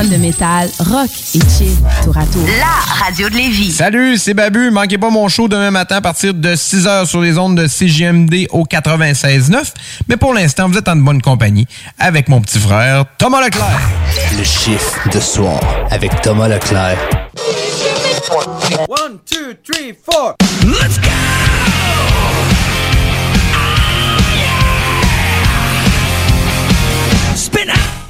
De métal, rock et chill, tour à tour. La radio de Lévis. Salut, c'est Babu. Manquez pas mon show demain matin à partir de 6h sur les ondes de CGMD au 96.9. Mais pour l'instant, vous êtes en bonne compagnie avec mon petit frère Thomas Leclerc. Le chiffre de soir avec Thomas Leclerc. One, two, three, four. Let's go! Spin out!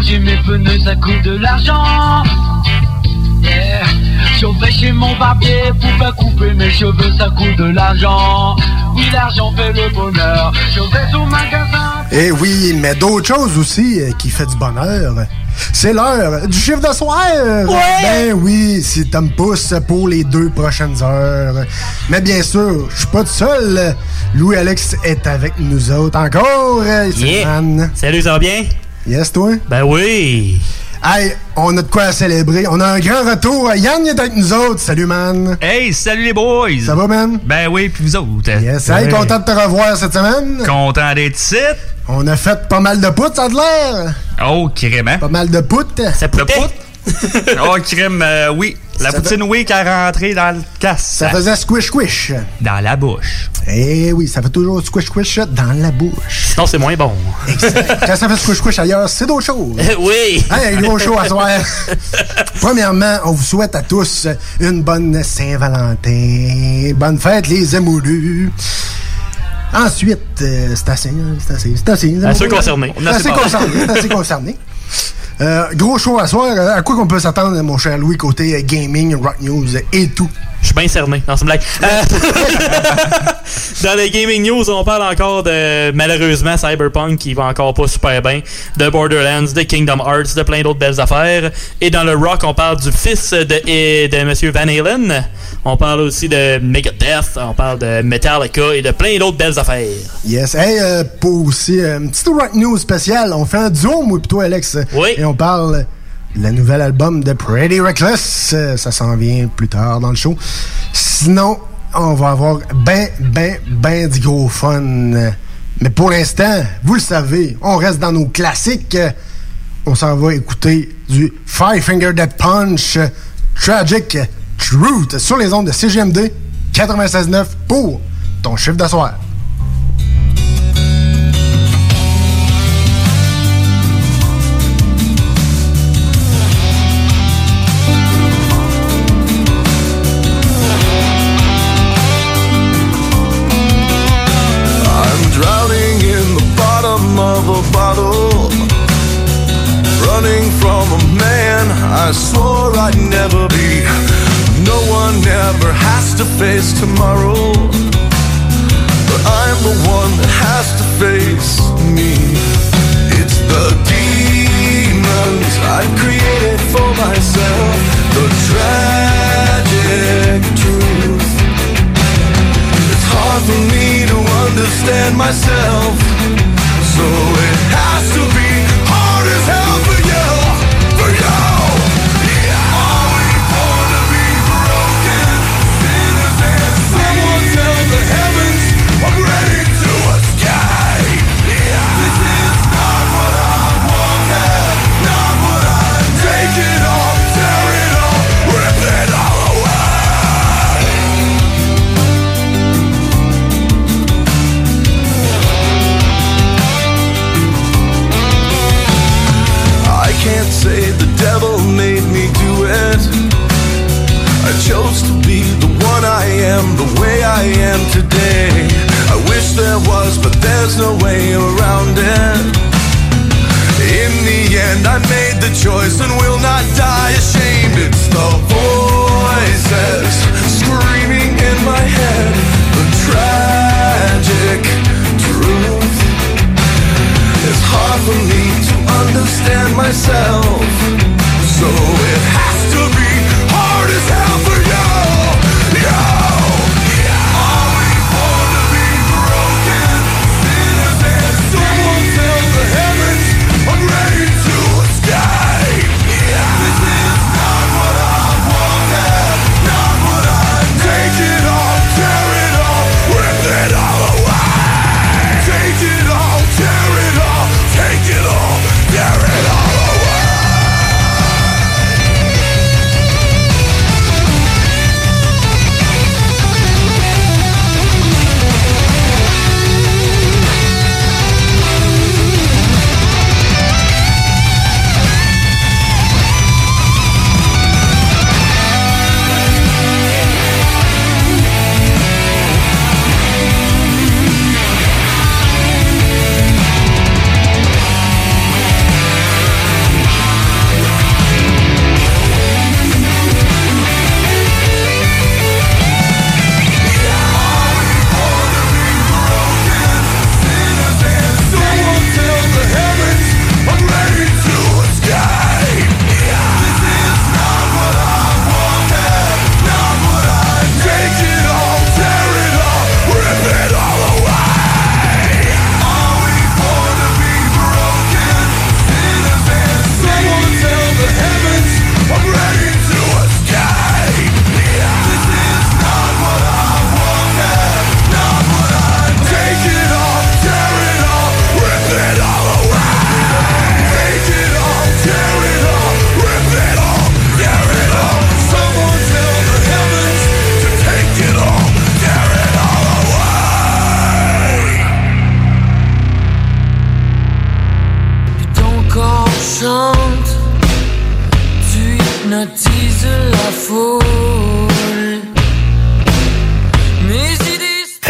Changer mes pneus, ça coûte de l'argent. Yeah. Je vais chez mon barbier pour faire couper mes cheveux, ça coûte de l'argent. Oui, l'argent fait le bonheur. Je vais au magasin. Eh oui, mais d'autres choses aussi euh, qui fait du bonheur. C'est l'heure du chiffre de soir. Ben oui, si Tom pousse pour les deux prochaines heures. Mais bien sûr, je suis pas tout seul. Louis-Alex est avec nous autres encore. euh, c'est Yeah. Salut, ça va bien? Yes, toi? Ben oui. Hey, on a de quoi à célébrer. On a un grand retour. Yann est avec nous autres. Salut, man. Hey, salut les boys! Ça va, man? Ben oui, puis vous autres? Yes. Hey, content de te revoir cette semaine. Content d'être ici? On a fait pas mal de poutres, ça a de l'air. Oh, crème, Pas mal de poutres? Ça poutait? oh, crème, euh, oui. La Ça poutine, oui, qui est rentrée dans le casse. Ça faisait squish squish. Dans la bouche. Eh oui, ça fait toujours squish squish dans la bouche. Sinon, c'est moins bon. Exact. Quand ça fait squish squish ailleurs, c'est d'autres choses. oui. Hey, un gros show à soir. Premièrement, on vous souhaite à tous une bonne Saint-Valentin. Bonne fête, les émoulus. Ensuite, euh, c'est assez, hein, c'est assez, c'est assez. Assez concerné. C'est assez concerné, c'est assez concerné. Euh, gros show à soir. Euh, À quoi qu'on peut s'attendre, mon cher Louis, côté euh, gaming, rock news et tout? Je suis bien cerné dans ce blague. Euh, dans les gaming news, on parle encore de malheureusement Cyberpunk qui va encore pas super bien, de Borderlands, de Kingdom Hearts, de plein d'autres belles affaires. Et dans le rock, on parle du fils de, de Monsieur Van Halen. On parle aussi de Megadeth, on parle de Metallica et de plein d'autres belles affaires. Yes. Hey, euh, pour aussi euh, une petite rock news spéciale, on fait un duo, moi toi, Alex. Oui. Et on parle la nouvel album de Pretty Reckless. Euh, Ça s'en vient plus tard dans le show. Sinon, on va avoir ben, ben, ben du gros fun. Mais pour l'instant, vous le savez, on reste dans nos classiques. On s'en va écouter du Five Finger Death Punch Tragic Truth sur les ondes de CGMD 96.9 pour ton chiffre de of a bottle. Running from a man I swore I'd never be. No one ever has to face tomorrow. But I'm the one that has to face me. It's the demons I've created for myself. The tragic truth. It's hard for me to understand myself. So it has to be hard as hell I chose to be the one I am, the way I am today. I wish there was, but there's no way around it. In the end, I made the choice and will not die ashamed. It's the voices screaming in my head, the tragic truth. It's hard for me to understand myself, so it has to be hard as hell for you.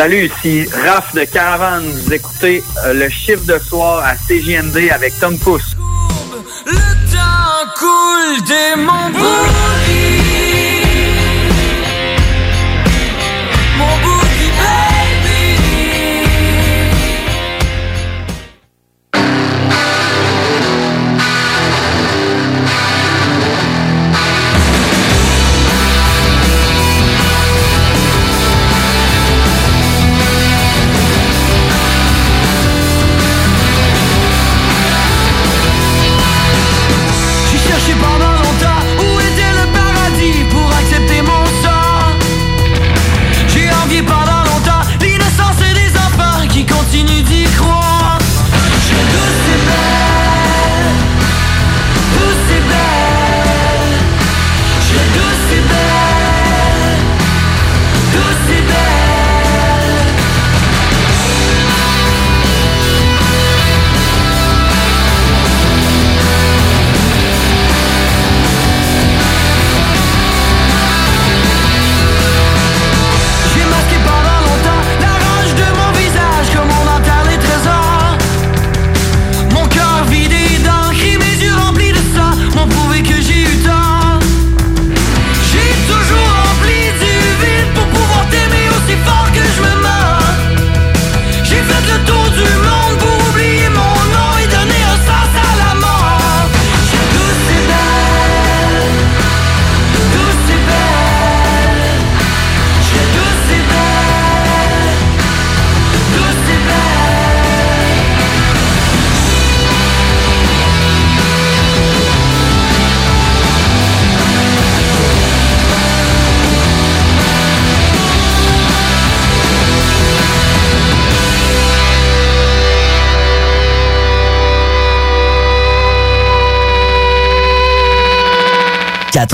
Salut, ici Raph de Caravane. Vous écoutez euh, le chiffre de soir à CJMD avec Tom Pousse. Le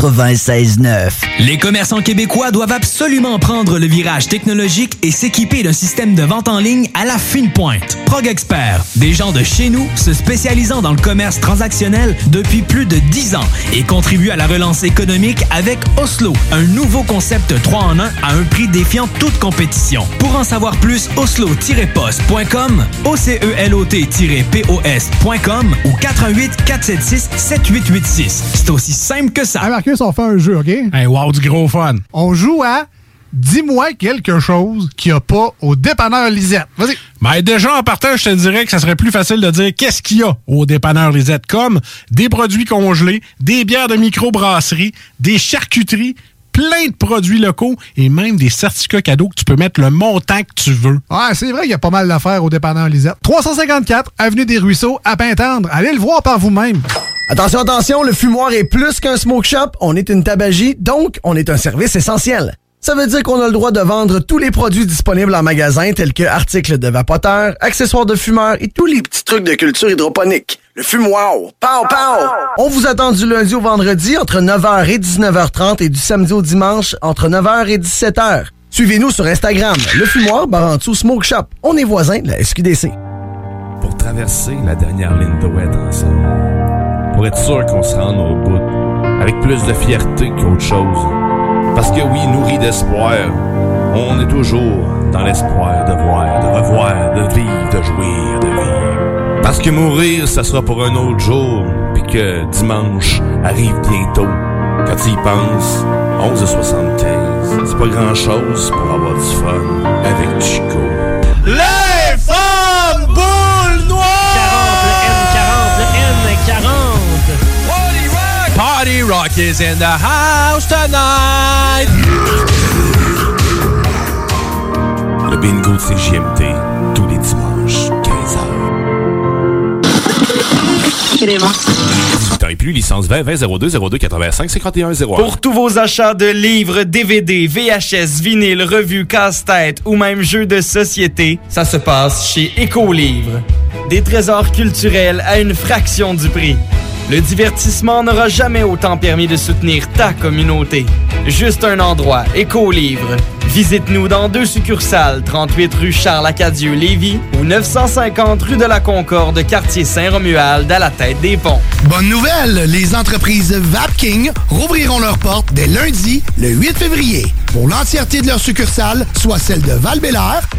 96.9. Les commerçants québécois doivent absolument prendre le virage technologique et s'équiper d'un système de vente en ligne à la fine pointe. Prog Expert, des gens de chez nous se spécialisant dans le commerce transactionnel depuis plus de 10 ans et contribuent à la relance économique avec Oslo, un nouveau concept 3 en 1 à un prix défiant toute compétition. Pour en savoir plus, oslo-post.com, OCELOT-POS.com ou 418 476 7886. C'est aussi simple que ça. Hey Marcus, on fait un jeu, OK? Hey, wow, du gros fun. On joue à Dis-moi quelque chose qu'il n'y a pas au dépanneur Lisette. Vas-y. Ben déjà, en partant, je te dirais que ça serait plus facile de dire qu'est-ce qu'il y a au dépanneur Lisette, comme des produits congelés, des bières de microbrasserie, des charcuteries, plein de produits locaux et même des certificats cadeaux que tu peux mettre le montant que tu veux. Ouais, c'est vrai qu'il y a pas mal d'affaires au dépanneur Lisette. 354 Avenue des Ruisseaux, à Pintendre. Allez le voir par vous-même. Attention, attention, le fumoir est plus qu'un smoke shop. On est une tabagie, donc on est un service essentiel. Ça veut dire qu'on a le droit de vendre tous les produits disponibles en magasin, tels que articles de vapoteurs, accessoires de fumeurs et tous les petits trucs de culture hydroponique. Le fumoir. Pow, pow! On vous attend du lundi au vendredi entre 9h et 19h30 et du samedi au dimanche entre 9h et 17h. Suivez-nous sur Instagram, le fumoir Barantou Smoke Shop. On est voisins de la SQDC. Pour traverser la dernière ligne de wet ensemble. Pour être sûr qu'on se rende au bout. Avec plus de fierté qu'autre chose. Parce que oui, nourri d'espoir, on est toujours dans l'espoir de voir, de revoir, de vivre, de jouir, de vivre. Parce que mourir, ça sera pour un autre jour, puis que dimanche arrive bientôt. Quand tu y penses, 11h75, c'est pas grand-chose pour avoir du fun avec Chico. Rock is in the house tonight. Le bingo de CJMT, tous les dimanches, 15h. 18 ans et plus, licence 20 20 02 02 85 51 01. Pour tous vos achats de livres, DVD, VHS, vinyle, revues, casse-tête ou même jeux de société, ça se passe chez Écolivre. Des trésors culturels à une fraction du prix. Le divertissement n'aura jamais autant permis de soutenir ta communauté. Juste un endroit, Écolivre. Visite-nous dans deux succursales, 38 rue Charles-Acadieux, Lévis ou 950 rue de la Concorde, quartier Saint-Romuald, à la tête des ponts. Bonne nouvelle, les entreprises Vapking rouvriront leurs portes dès lundi, le 8 février, pour l'entièreté de leurs succursales, soit celles de val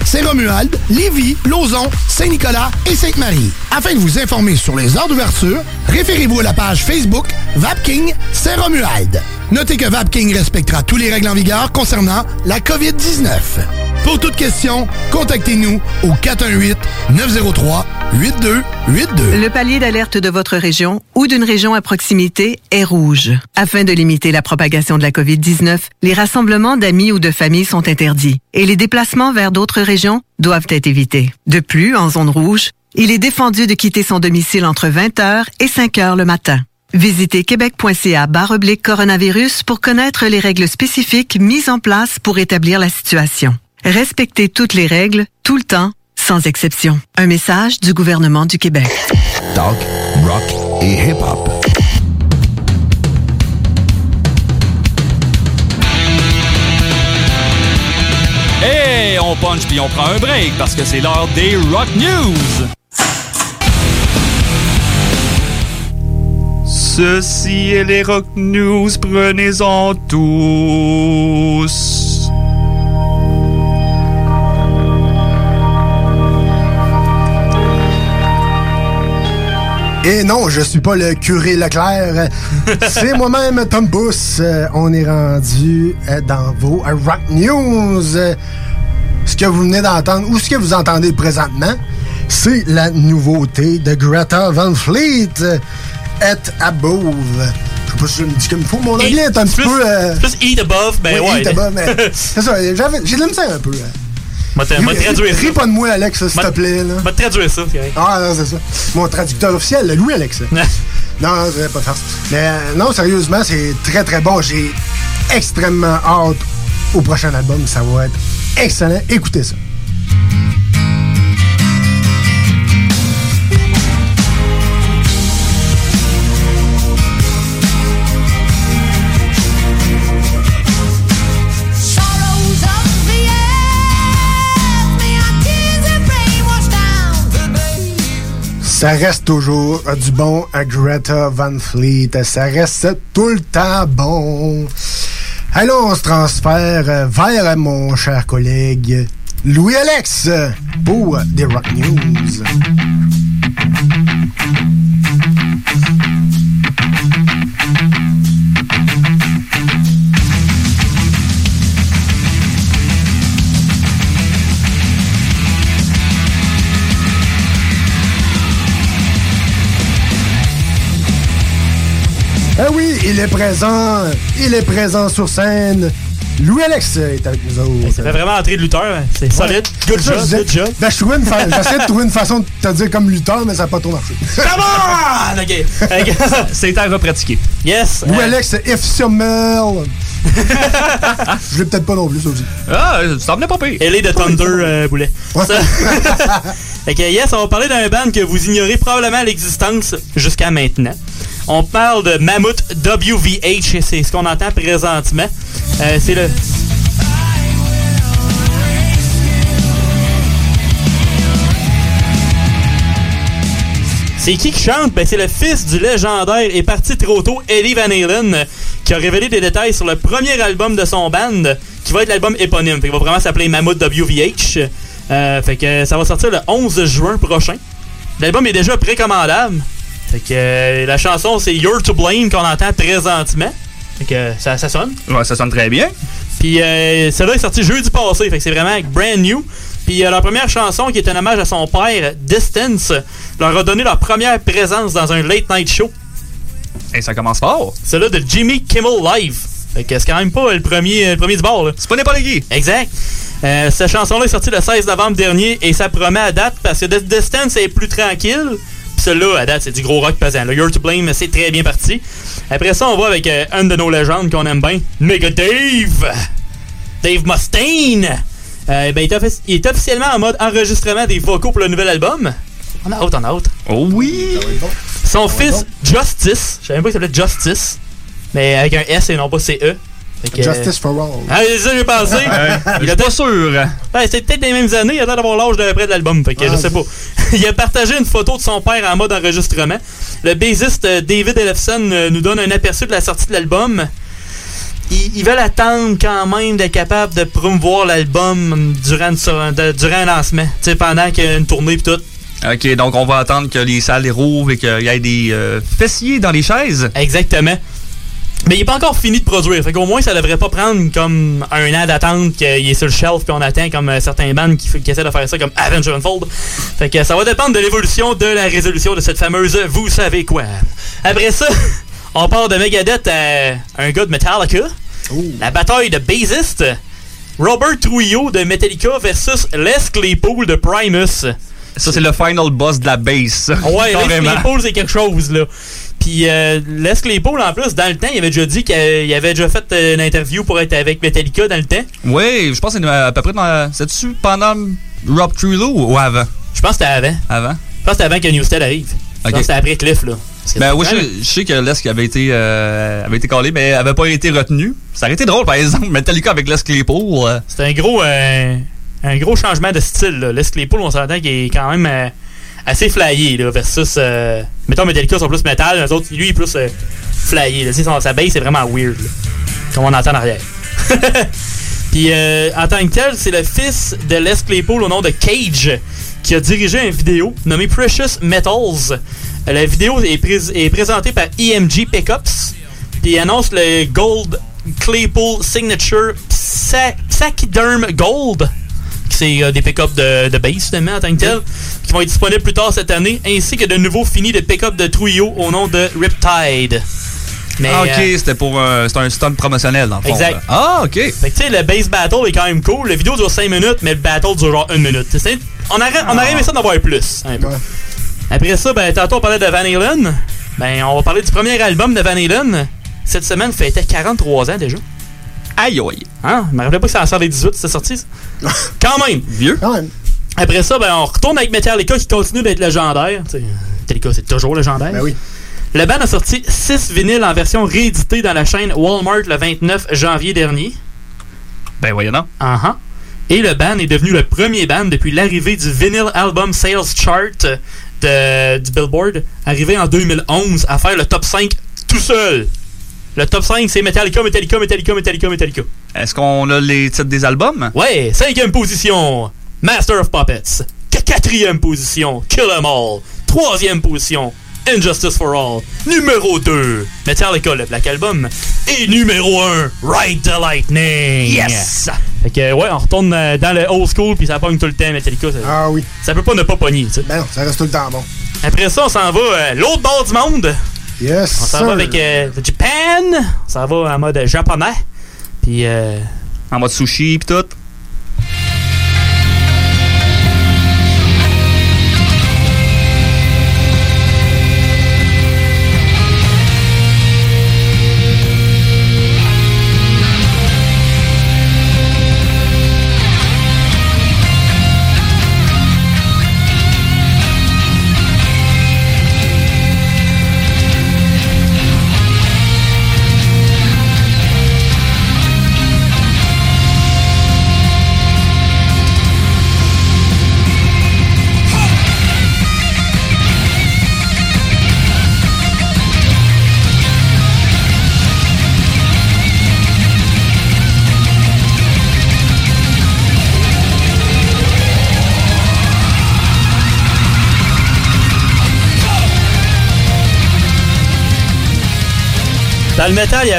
Saint-Romuald, Lévis, Lauson, Saint-Nicolas et Sainte-Marie. Afin de vous informer sur les heures d'ouverture, référez-vous la page Facebook Vapking Saint-Romuald. Notez que Vapking respectera tous les règles en vigueur concernant la COVID-19. Pour toute question, contactez-nous au 418-903-8282. Le palier d'alerte de votre région ou d'une région à proximité est rouge. Afin de limiter la propagation de la COVID-19, les rassemblements d'amis ou de familles sont interdits et les déplacements vers d'autres régions doivent être évités. De plus, en zone rouge, il est défendu de quitter son domicile entre 20h et 5h le matin. Visitez québec.ca oblique coronavirus pour connaître les règles spécifiques mises en place pour établir la situation. Respectez toutes les règles, tout le temps, sans exception. Un message du gouvernement du Québec. Talk, rock et hip-hop. Et on punch puis on prend un break parce que c'est l'heure des Rock News. Ceci est les Rock News, prenez-en tous. Et non, je suis pas le curé Leclerc. C'est moi-même, Tom Booth. Euh, On est rendu euh, dans vos euh, Rock News. Ce que vous venez d'entendre, ou ce que vous entendez présentement, c'est la nouveauté de Greta Van Fleet, At Above. Je sais pas si je me dis comme il faut. Mon anglais est un petit peu... euh, plus eat above, ben oui, ouais. eat above, mais c'est ça, j'ai de la misère un peu. hein. Ris- traduire ça. Ris pas de moi, Alex, s'il te plaît. Te traduire ça, c'est. Ah, non, c'est ça. Mon traducteur officiel, Louis Alex. non, non, c'est pas de farce. Mais euh, non, sérieusement, c'est très très bon. J'ai extrêmement hâte au prochain album. Ça va être excellent. Écoutez ça. Ça reste toujours euh, du bon à Greta Van Fleet. Ça reste tout le temps bon. Allons, on se transfère euh, vers mon cher collègue Louis-Alex pour des Rock News. Il est présent. Il est présent sur scène. Louis-Alex est avec nous autres. Ça fait vraiment entrer de lutteur. hein. C'est solide. Good job, good job. Ben, J'essaie de trouver une façon de te dire comme lutteur, mais ça n'a pas trop marché. Come on! OK. OK. C'est à repratiquer. Yes. Euh, Louis-Alex, If Summer. Je l'ai peut-être pas non plus, ça aussi. Ah, ça venait pas pire. Elle est de Thunder euh, Boulet. Fait que yes, on va parler d'un band que vous ignorez probablement l'existence jusqu'à maintenant. On parle de Mammoth WVH, c'est ce qu'on entend présentement. Euh, c'est le. C'est qui qui chante? Ben, c'est le fils du légendaire et parti trop tôt Eddie Van Halen qui a révélé des détails sur le premier album de son band qui va être l'album éponyme. Qu'il va vraiment s'appeler Mammoth WVH. Euh, fait que ça va sortir le 11 juin prochain. L'album est déjà précommandable. Fait que euh, la chanson c'est You're to Blame qu'on entend présentement. Fait que euh, ça, ça sonne? Ouais, ça sonne très bien. Puis euh, celle-là est sortie jeudi passé, fait que c'est vraiment brand new. Puis euh, leur première chanson, qui est un hommage à son père, Distance, leur a donné leur première présence dans un late night show. Et ça commence fort. Celle-là de Jimmy Kimmel Live. Fait que c'est quand même pas le premier, le premier du bord. là. C'est pas n'importe qui. Exact. Euh, cette chanson-là est sortie le 16 novembre dernier et ça promet à date parce que Distance est plus tranquille. Celle-là, à date, c'est du gros rock pesant. Le You're to Blame, c'est très bien parti. Après ça, on va avec euh, un de nos légendes qu'on aime bien, Mega Dave. Dave Mustaine. Euh, ben, il, est offici- il est officiellement en mode enregistrement des vocaux pour le nouvel album. On a hâte, on a hâte. Oh oui! Son fils, Justice. Je savais même pas qu'il s'appelait Justice. Mais avec un S et non pas CE. Que, Justice for all. Ah, c'est ça que j'ai pensé. Il est pas sûr. Ouais, c'est peut-être les mêmes années, il a l'air d'avoir l'âge de près de l'album, fait que Ah, je sais pas. il a partagé une photo de son père en mode enregistrement. Le bassiste euh, David Ellefson euh, nous donne un aperçu de la sortie de l'album. Ils, ils veulent attendre quand même d'être capable de promouvoir l'album durant, de- durant un lancement, tu sais, pendant qu'il y a une tournée et tout. Ok, donc on va attendre que les salles les rouvrent et qu'il y ait des euh, fessiers dans les chaises? Exactement. Mais il est pas encore fini de produire. Fait qu'au moins, ça devrait pas prendre comme un an d'attente qu'il est sur le shelf puis on attend comme euh, certains bands qui, essaient de faire ça comme Avenger Unfold. Fait que ça va dépendre de l'évolution de la résolution de cette fameuse vous savez quoi. Après ça, on part de Megadeth à un gars de Metallica. La bataille de bassiste. Robert Trujillo de Metallica versus Les Claypool de Primus. Ça, c'est le final boss de la base. Ouais, Les. Claypool, c'est quelque chose, là. Puis euh, Les Claypool, en plus, dans le temps, il avait déjà dit qu'il avait déjà fait euh, une interview pour être avec Metallica dans le temps. Oui, je pense que c'est à peu près dans. C'est-tu pendant Rob Trullo ou avant? Je pense que c'était avant. Avant? Je pense que c'était avant que Newsted arrive. Je pense que c'était après Cliff, là. Ben oui, je, je sais que Les avait été, euh, avait été collé, mais avait pas été retenu. Ça aurait été drôle, par exemple, Metallica avec Les Claypool. euh, C'est un gros, euh, un gros changement de style. Là. Les Claypool, on s'entend qu'il est quand même euh, assez flyé là, versus. Euh, mettons, Metallica sont plus métal, les autres, lui, est plus euh, flyé. Là. Son- sa bass, c'est vraiment weird. là, comme on entend en arrière. Puis euh, en tant que tel, c'est le fils de Les Claypool au nom de Cage qui a dirigé une vidéo nommée Precious Metals. Euh, La vidéo est, est présentée par EMG Pickups. Puis annonce le Gold Claypool Signature Pachyderm Gold. C'est euh, des pick-up de, de base finalement en tant que tel. Qui vont être disponibles plus tard cette année. Ainsi que de nouveaux finis de pick-up de Trujillo au nom de Riptide. Mais, ah, ok, euh, c'était pour un, c'était un stunt promotionnel, dans le fond. Exact. là. Ah, ok. fait que tu sais, le base battle est quand même cool. La vidéo dure 5 minutes, mais le battle dure genre 1 minute. On aurait, on aimé ça d'en voir plus. un peu. Après ça, ben, tantôt on parlait de Van Halen. Ben, on va parler du premier album de Van Halen. Cette semaine fêtait 43 ans déjà. Aïe aïe. Hein? Je me rappelais pas que ça en sort les 18, c'est sorti ça? Quand même. Vieux. Quand même. Après ça, ben, on retourne avec Metallica qui continue d'être légendaire. Tu sais, Metallica, c'est toujours légendaire. Ben oui. Le band a sorti 6 vinyles en version rééditée dans la chaîne Walmart le 29 janvier dernier. Ben voyons donc. Uh-huh. Et le band est devenu le premier band depuis l'arrivée du Vinyl Album Sales Chart de- du Billboard, arrivé en 2011 à faire le top 5 tout seul. Le top 5, c'est Metallica, Metallica, Metallica, Metallica, Metallica. Est-ce qu'on a les titres des albums? Ouais, cinquième position, Master of Puppets. Qu- Quatrième position, Kill 'Em All. Troisième position, Injustice for All. Numéro 2, Metallica, le Black Album. Et numéro 1, Ride the Lightning. Yes! Fait que, ouais, on retourne euh, dans le old school, puis ça pogne tout le temps, Metallica. Ça, ah oui. Ça peut pas ne pas pogner, tu sais. Ben non, ça reste tout le temps bon. Après ça, on s'en va euh, l'autre bord du monde. Yes, On s'en va avec euh, le Japan. On s'en va en mode japonais. Puis, euh, En mode sushi pis tout.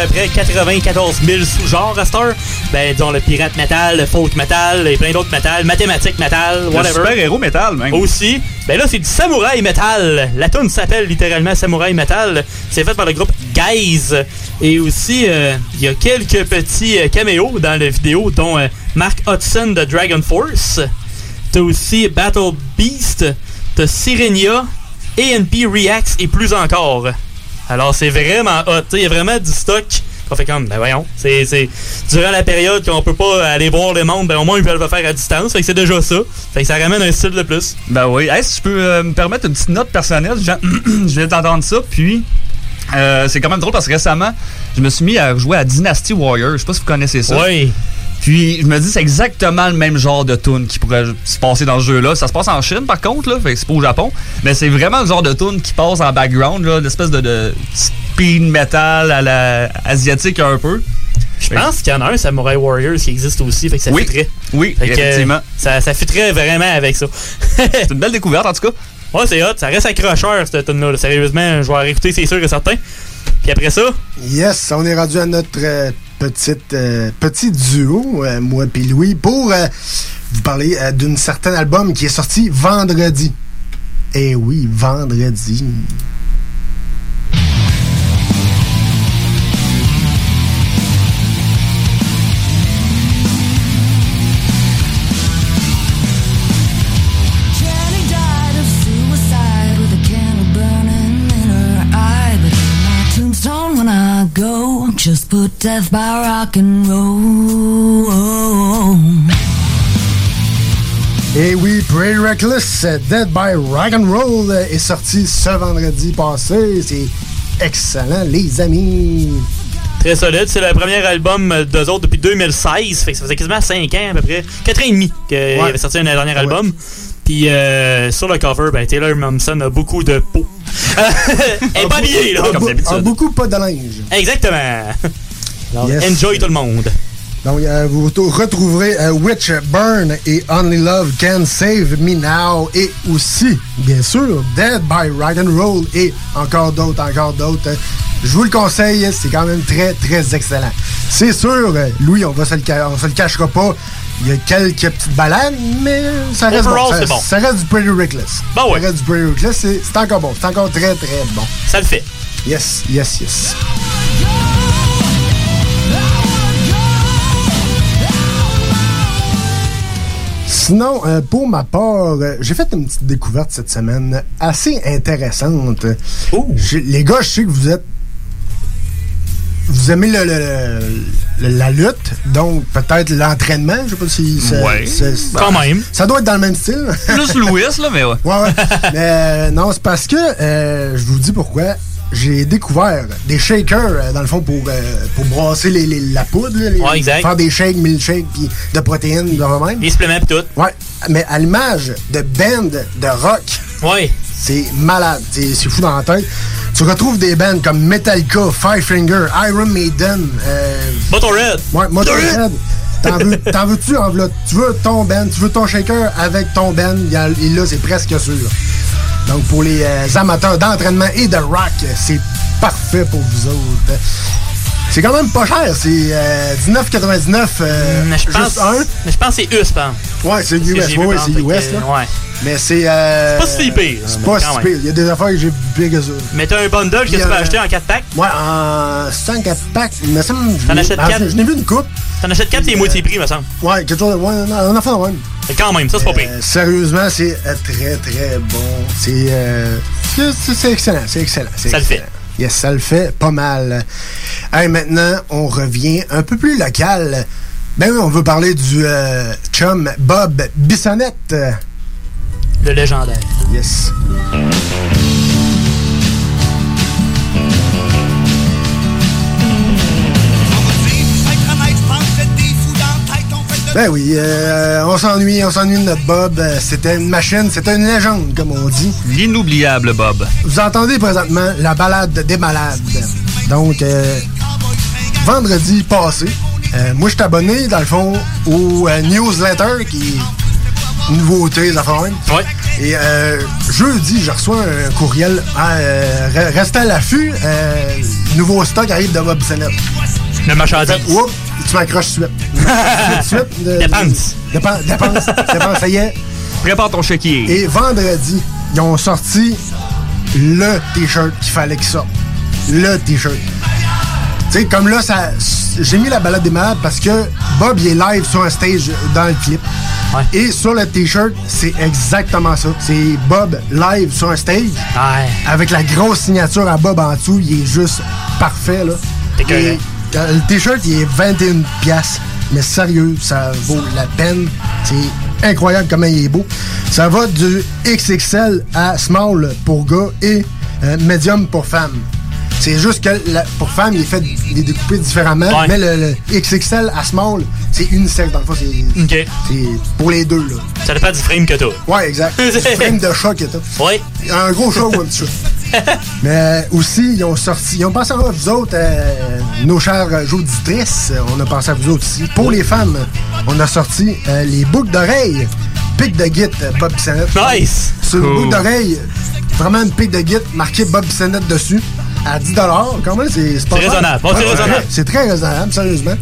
Près 94 000 sous-genres à cette heure. Ben, disons le pirate metal, le folk metal et plein d'autres metal, mathématiques metal, Le whatever. super-héros métal, même. Aussi. Ben là, c'est du samouraï metal. La tune s'appelle littéralement samouraï metal. C'est fait par le groupe Guys. Et aussi, euh, il y a quelques petits euh, caméos dans la vidéo, dont euh, Mark Hudson de Dragon Force. T'as aussi Battle Beast, t'as Sirenia, ANP Reacts et plus encore. Alors, c'est vraiment hot. Tu sais, Il y a vraiment du stock. On fait comme, ben voyons, c'est c'est durant la période qu'on peut pas aller voir le monde, ben au moins ils peuvent le faire à distance. Fait que c'est déjà ça. Fait que ça ramène un style de plus. Ben oui. Hey, si tu peux euh, me permettre une petite note personnelle, je viens d'entendre ça, puis euh, c'est quand même drôle parce que récemment, je me suis mis à jouer à Dynasty Warrior. Je sais pas si vous connaissez ça. Oui. Puis je me dis c'est exactement le même genre de tune qui pourrait se passer dans ce jeu-là. Ça se passe en Chine par contre, là, fait que c'est pas au Japon. Mais c'est vraiment le genre de tune qui passe en background, là, l'espèce de, de speed metal à la asiatique un peu. Je pense qu'il y en a un Samurai Warriors qui existe aussi, fait que ça Oui. fitterait. Oui, Fait effectivement. euh, ça, ça fitterait vraiment avec ça. c'est une belle découverte en tout cas. Ouais, c'est hot. Ça reste accrocheur, cette tune-là. là. Sérieusement, je vais la réécouter, c'est sûr et certain. Puis après ça, Yes, on est rendu à notre euh, petite, euh, petit duo, euh, moi et Louis, pour euh, vous parler d'un certain album qui est sorti vendredi. Eh oui, vendredi. Just put death by rock and roll. Eh oui, Pretty Reckless, Dead by Rock and Roll est sorti ce vendredi passé. C'est excellent, les amis. très solide. C'est le premier album d'eux autres depuis 2016. Fait que ça faisait quasiment 5 ans à peu près. 4 ans et demi qu'il avait sorti un dernier album. Puis euh, sur le cover, ben, Taylor Momsen a beaucoup de peau. Elle est pas habillée, là, comme d'habitude. ah, beaucoup pas de linge. Exactement. Alors, Yes. enjoy tout le monde. Donc, euh, vous retrouverez euh, Witch Burn et Only Love Can Save Me Now et aussi, bien sûr, Dead by Rock and Roll et encore d'autres, encore d'autres. Je vous le conseille, c'est quand même très, très excellent. C'est sûr, euh, Louis, on va se le, on se le cachera pas. Il y a quelques petites balades, mais ça reste Overall, bon. Ça, bon. ça reste du Pretty Reckless. Bon, ouais. Ça reste du Pretty Reckless, c'est c'est encore bon. C'est encore très, très bon. Ça le fait. Yes, yes, yes. Sinon, euh, pour ma part, euh, j'ai fait une petite découverte cette semaine assez intéressante. Les gars, je sais que vous êtes. Vous aimez le, le- le- la lutte, donc peut-être l'entraînement. Je sais pas si. ça- Ouais. ça- Quand même. Ça doit être dans le même style. Plus Louis, là, mais ouais. Ouais, ouais. Mais euh, non, c'est parce que euh, je vous dis pourquoi. J'ai découvert des shakers, euh, dans le fond, pour, euh, pour brasser les, les- la poudre. là, les- Ouais, exact. Faire des shakes, milkshakes, puis de protéines, de même. Des suppléments pis tout. Ouais. Mais à l'image de band de rock. Ouais. C'est malade. C'est c'est fou dans la tête. Tu retrouves des bands comme Metallica, Five Finger, Iron Maiden. Euh, Motorhead. Ouais, Motorhead. T'en veux- T'en veux-tu en veux Tu veux ton band, tu veux ton shaker avec ton band, et là, c'est presque sûr. Donc, pour les euh, amateurs d'entraînement et de rock, c'est parfait pour vous autres. C'est quand même pas cher, c'est euh, 19,99 euh, Mais je juste pense, un. mais je pense que c'est US, par Ouais, c'est US, ouais, ouais, c'est US, fait là. ouais. Mais c'est... euh, C'est pas si pire, C'est pas si pire. Il y a des affaires que j'ai pire que ça. Mais t'as un bundle que tu peux euh, acheter en 4 packs? Ouais, en 5 4 packs. Il me semble. T'en achètes Ah, quatre? Je n'ai vu une coupe. T'en achètes 4 et moitié prix, me semble. Ouais, quelque chose. Ouais, non, on en fait de même. Mais quand même, ça, c'est pas pire. Euh, sérieusement, c'est euh, très, très bon. C'est. euh, c'est- excellent. C'est excellent. Ça le excellent. Yes, ça le fait pas mal. Hey, maintenant, on revient un peu plus local. Ben oui, on veut parler du euh, chum Bob Bissonnette. Le légendaire. Yes. Ben oui, euh, on s'ennuie, on s'ennuie de notre Bob. Euh, C'était une machine, c'était une légende, comme on dit. L'inoubliable Bob. Vous entendez présentement la balade des malades. Donc, euh, vendredi passé, euh, moi, je suis abonné, dans le fond, au euh, newsletter qui est une nouveauté, même. Ouais. Et euh, jeudi, je reçois un courriel. Euh, re- restez à l'affût. nouveau stock arrive de Bob Sennett. Le marchandise. Oups, tu m'accroches tout de suite. Suite. de- Dépense. Dépense. Dépense. Dépense, ça y est. Prépare ton chéquier. Et vendredi, ils ont sorti le t-shirt qu'il fallait qu'il sorte. Le t-shirt. Tu sais, comme là, ça, j'ai mis la balade des malades parce que Bob, il est live sur un stage dans le clip. Et sur le t-shirt, c'est exactement ça. C'est Bob live sur un stage. Avec la grosse signature à Bob en dessous. Il est juste parfait, là. Et, euh, le t-shirt, il est 21 pièces. Mais sérieux, ça vaut la peine. C'est incroyable comment il est beau. Ça va du XXL à small pour gars et euh, medium pour femmes. C'est juste que la- pour femmes, il est fait il est découpé différemment. Mais le, le XXL à small, c'est unisexe. Dans le fond, c'est pour les deux. Là. Ça dépend du frame que t'as. Ouais, exact. Le frame de chat que t'as. Oui. Un gros chat ou un petit chat. Mais aussi, ils ont sorti, ils ont pensé à vous autres, euh, nos chères auditrices, on a pensé à vous autres aussi. Pour les femmes, on a sorti euh, les boucles d'oreilles, pic de euh, Bob Bissonnette. Nice! Sur Cool. boucle d'oreille, vraiment une pic de git marquée Bob Bissonnette dessus. À 10 quand même, c'est pas raisonnable. Bon, c'est raisonnable. C'est très raisonnable, sérieusement.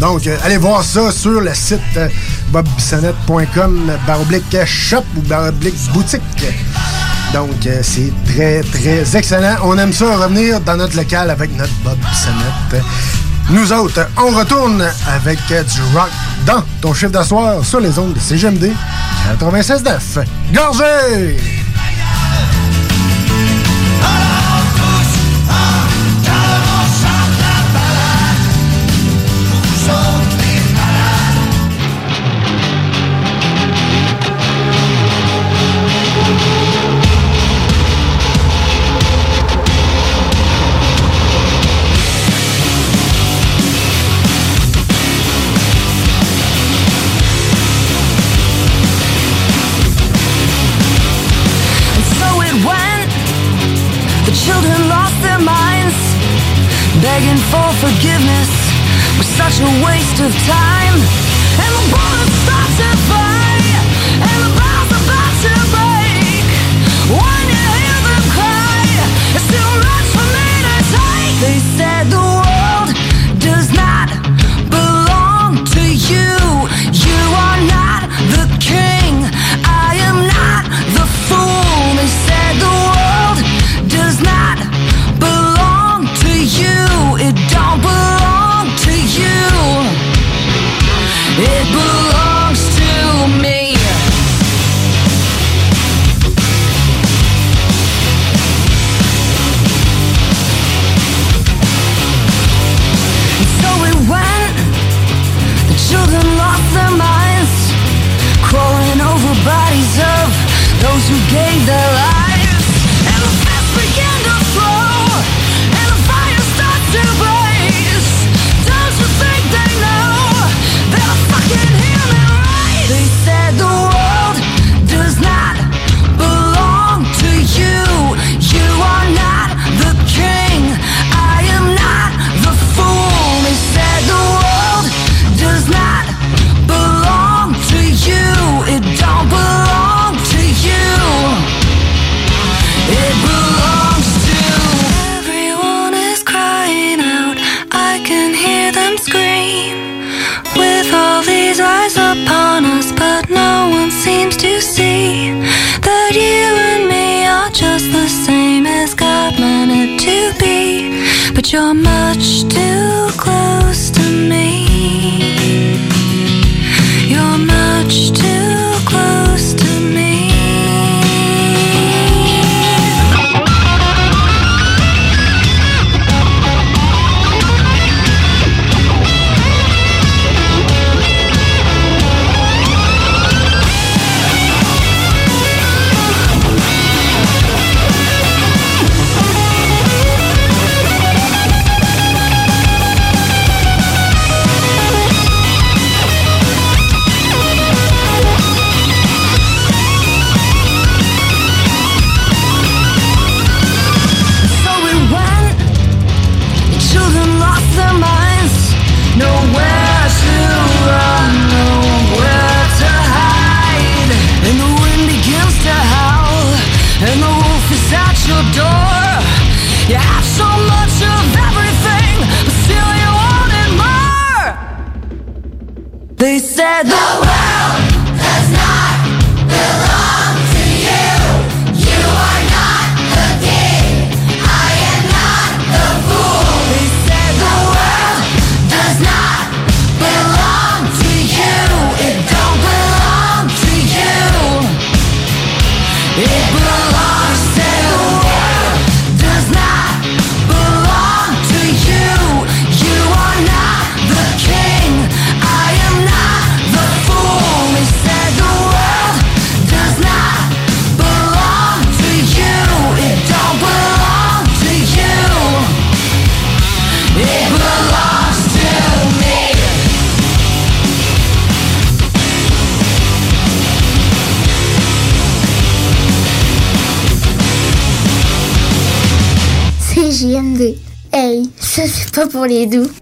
Donc, euh, allez voir ça sur le site euh, bobbissonnette.com, baroblique shop ou baroblique boutique. Donc, euh, c'est très, très excellent. On aime ça revenir dans notre local avec notre Bob Bissonnette. Nous autres, on retourne avec euh, du rock dans ton chiffre d'asseoir sur les ondes de CGMD 96.9. Gorgé! You're much too pour les doux.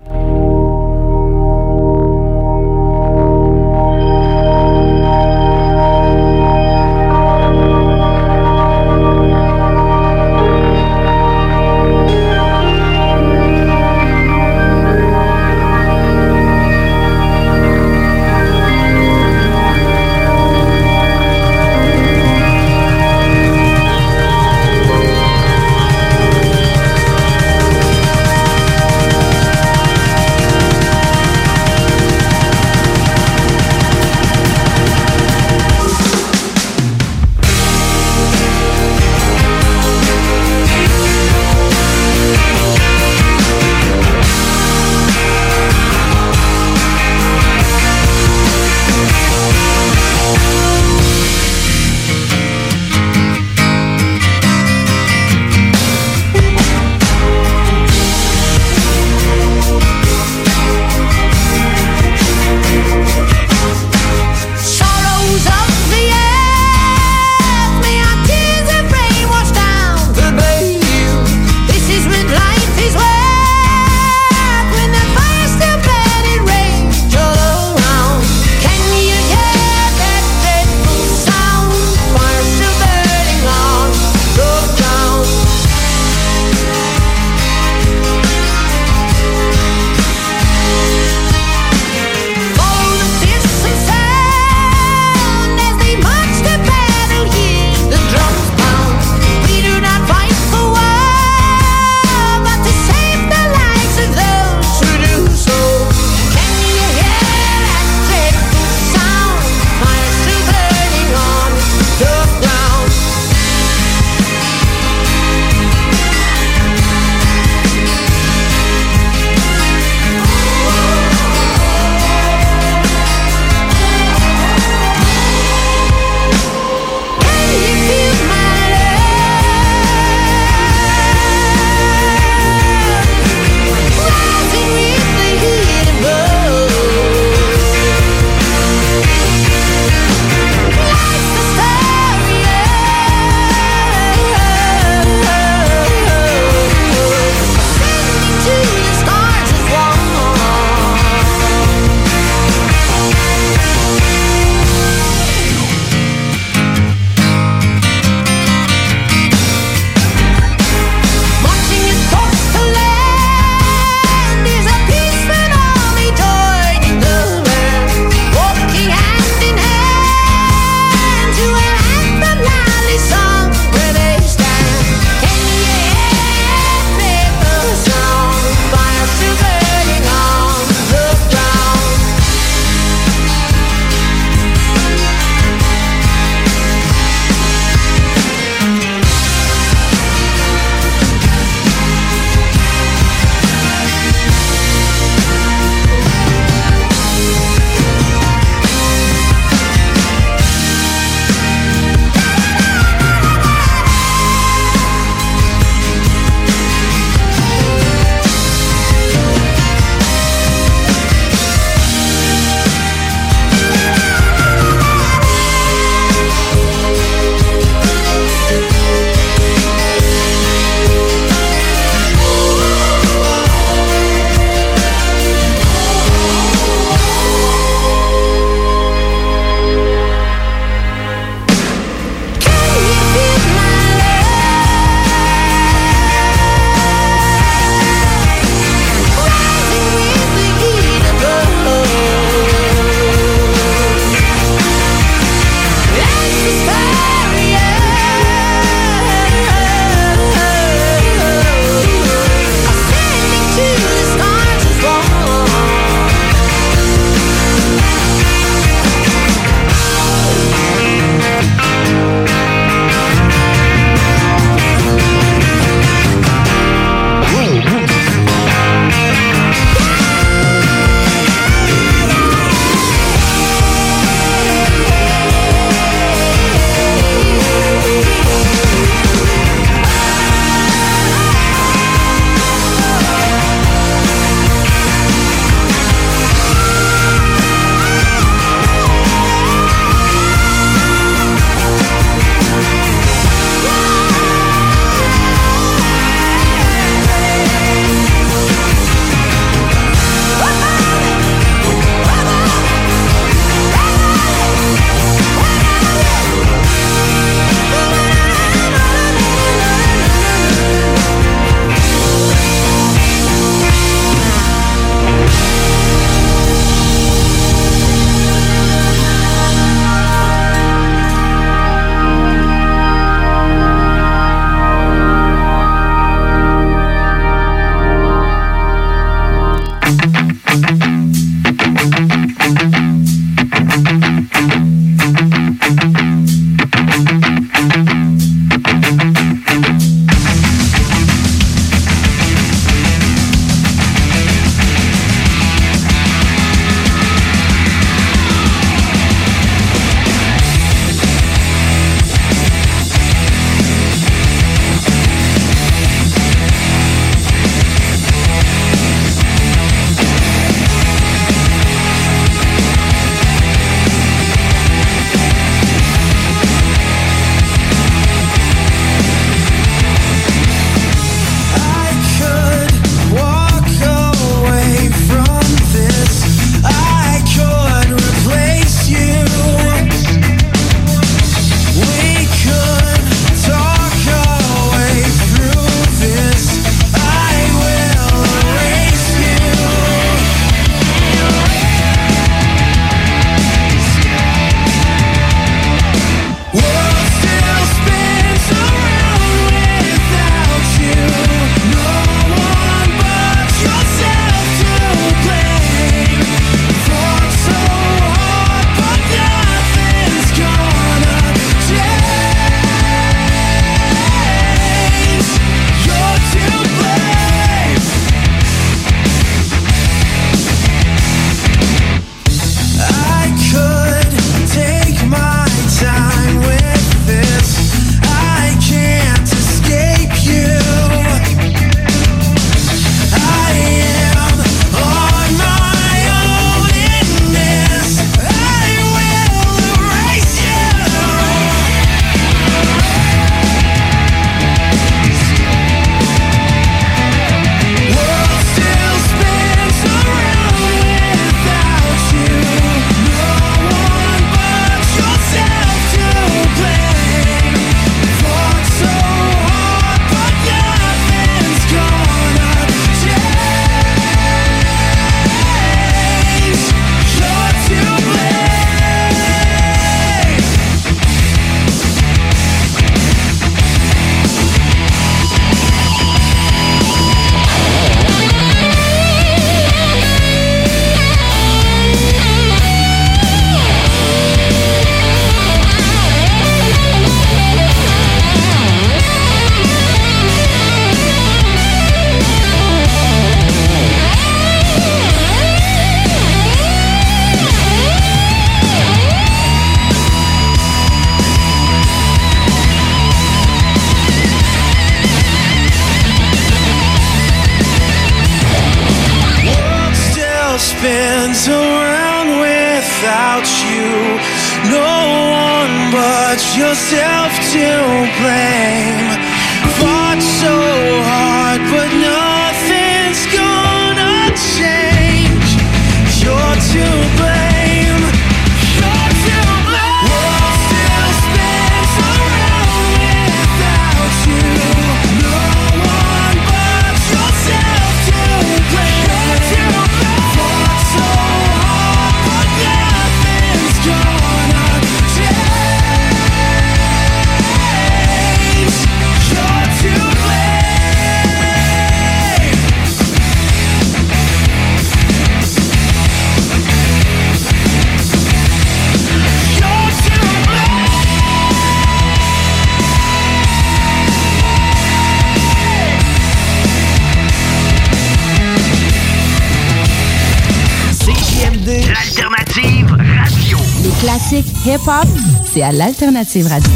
C'est à l'Alternative Radio.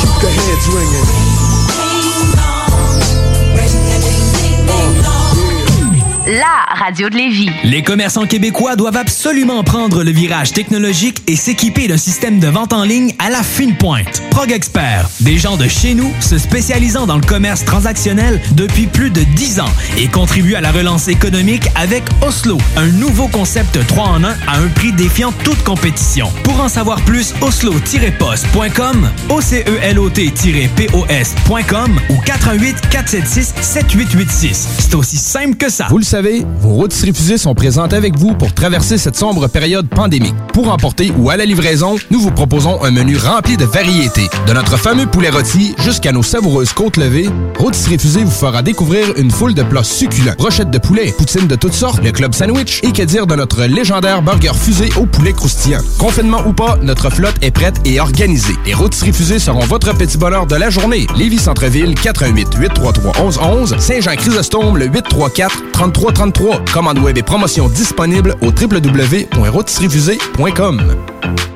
Keep the heads ringing. La radio de Lévis. Les commerçants québécois doivent absolument prendre le virage technologique et s'équiper d'un système de vente en ligne à la fine pointe. Prog Expert, des gens de chez nous se spécialisant dans le commerce transactionnel depuis plus de 10 ans et contribuent à la relance économique avec Oslo, un nouveau concept 3 en 1 à un prix défiant toute compétition. Pour en savoir plus, oslo-post.com, OCELOT-POS.com ou 418 476 7886. C'est aussi simple que ça. Vous le savez, vos rôtisseries fusées sont présentes avec vous pour traverser cette sombre période pandémique. Pour emporter ou à la livraison, nous vous proposons un menu rempli de variétés. De notre fameux poulet rôti jusqu'à nos savoureuses côtes levées, Rôtisserie Fusée vous fera découvrir une foule de plats succulents. Brochettes de poulet, poutines de toutes sortes, le club sandwich et que dire de notre légendaire burger fusée au poulet croustillant. Confinement ou pas, notre flotte est prête et organisée. Les Rôtisseries Fusées seront votre petit bonheur de la journée. Lévis Centreville, 418 833 1111 Saint-Jean-Chrysostome, le 834 3333. Commande web et promotion disponible au www.rôtisseriefusée.com.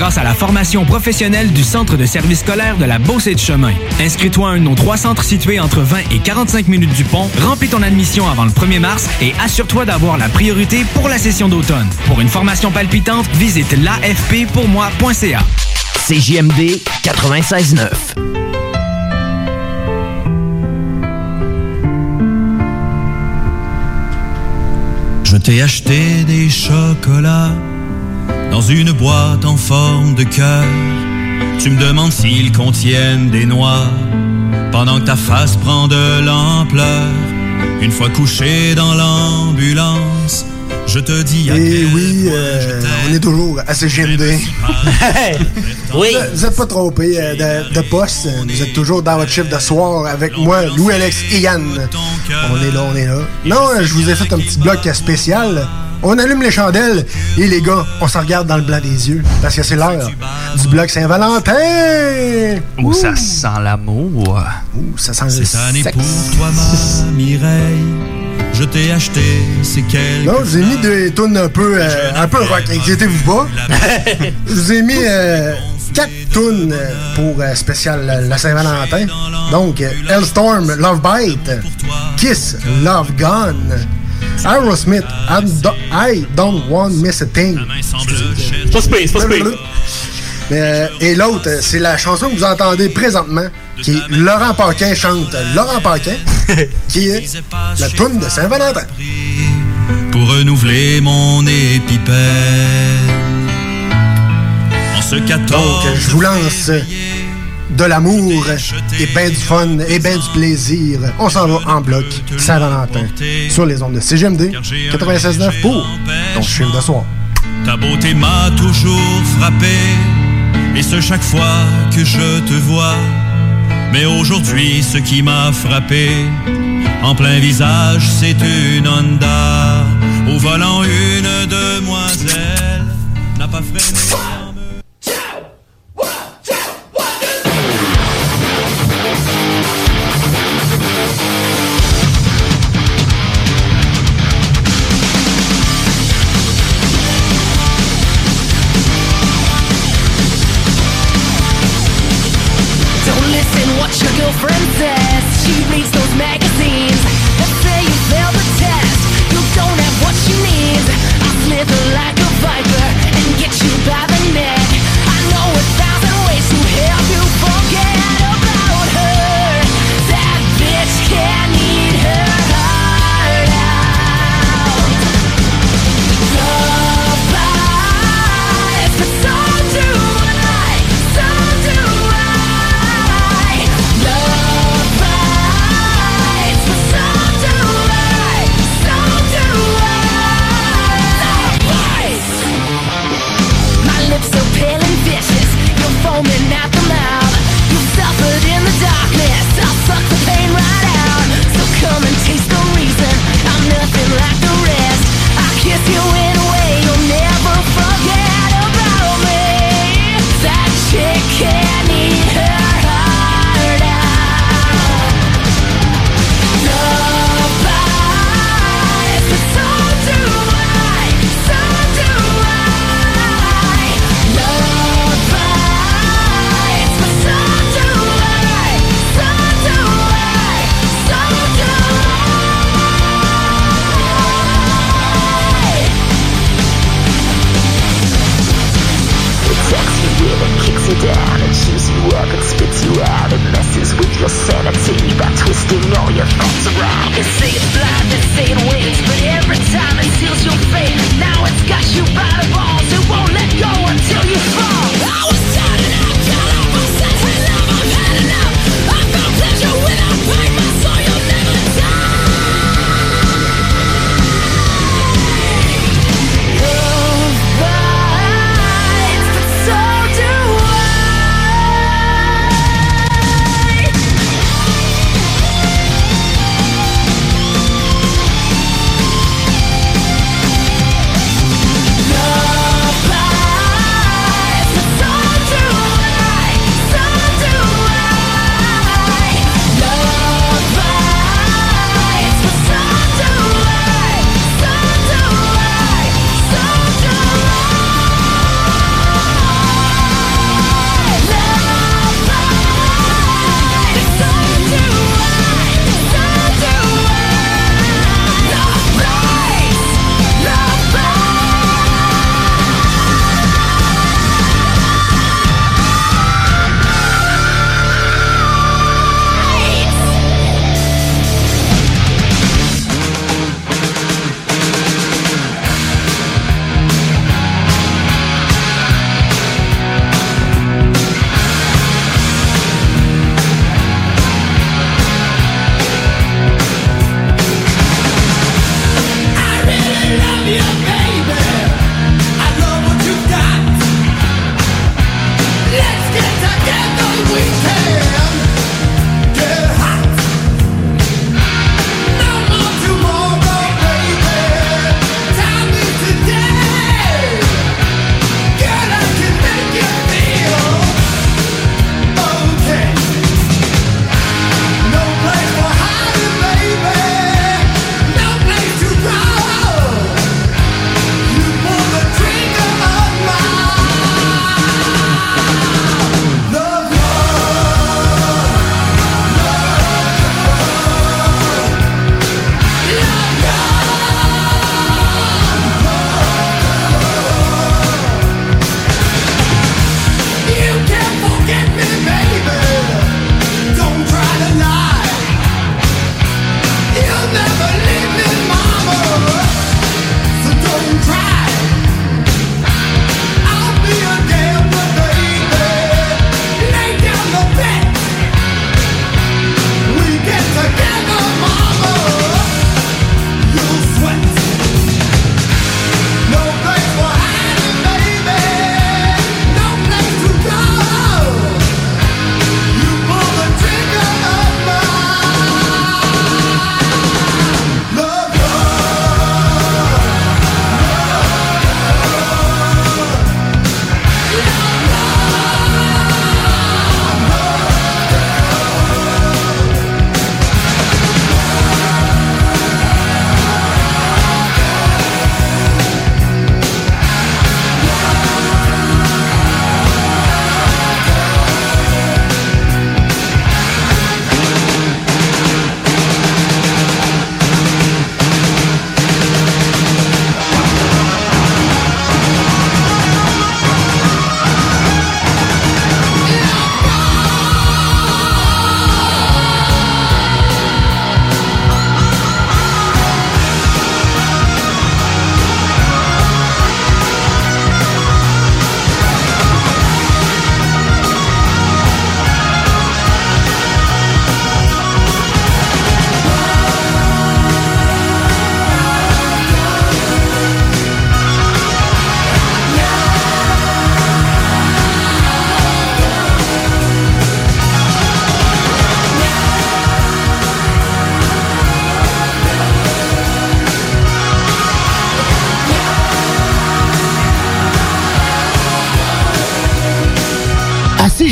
grâce à la formation professionnelle du Centre de service scolaire de la Beauce et de Chemin. Inscris-toi à un de nos trois centres situés entre 20 et 45 minutes du pont, remplis ton admission avant le 1er mars et assure-toi d'avoir la priorité pour la session d'automne. Pour une formation palpitante, visite l'afppourmoi.ca. CJMD 96.9. Je t'ai acheté des chocolats dans une boîte en forme de cœur. Tu me demandes s'ils contiennent des noix pendant que ta face prend de l'ampleur. Une fois couché dans l'ambulance, je te dis à Et quel oui, euh, on est toujours à CGMD. oui. Vous n'êtes pas trompé euh, de, de poste. Vous êtes toujours dans votre chiffre de soir avec moi, Louis-Alex et Yann. On est là, on est là. Non, je vous ai fait un petit bloc spécial. On allume les chandelles et les gars, on se regarde dans le blanc des yeux parce que c'est l'heure du bloc Saint-Valentin. Où ça sent l'amour? Ouh, ça sent le sexe. pour toi, ma Mireille, je t'ai acheté ces quelques Non, je vous ai mis des tunes un peu, euh, un peu rock, inquiétez-vous pas. je vous ai mis euh, quatre tunes euh, pour euh, spécial la Saint-Valentin. Donc, Hellstorm, Love Bite, Kiss, Love Gone, Aerosmith, I don't, I don't want miss a thing. C'est pas super, c'est pas super. Mais, euh, et l'autre, euh, c'est la chanson que vous entendez présentement, qui est Laurent Paquin chante Laurent Paquin, qui est la tune de Saint-Valentin. pour renouveler mon épipène. En ce 14 Donc, je vous lance de l'amour et ben du fun et ben du plaisir. On s'en va en bloc Saint-Valentin sur les ondes de CGMD 96.9 pour ton film de soir. Ta beauté m'a toujours frappé, et ce chaque fois que je te vois. Mais aujourd'hui, ce qui m'a frappé, En plein visage, c'est une Honda. Au volant, une demoiselle n'a pas freiné.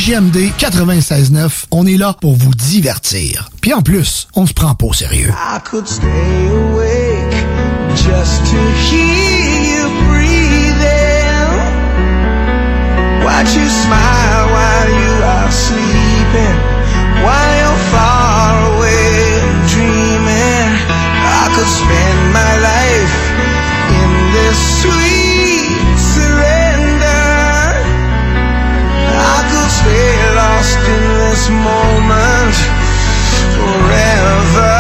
CJMD 96.9, on est là pour vous divertir. Puis en plus, on se prend pas au sérieux. I could stay awake just to hear you breathing. Watch you smile while you are sleeping. While you're far away dreaming. I could spend my life in this sweet this moment forever.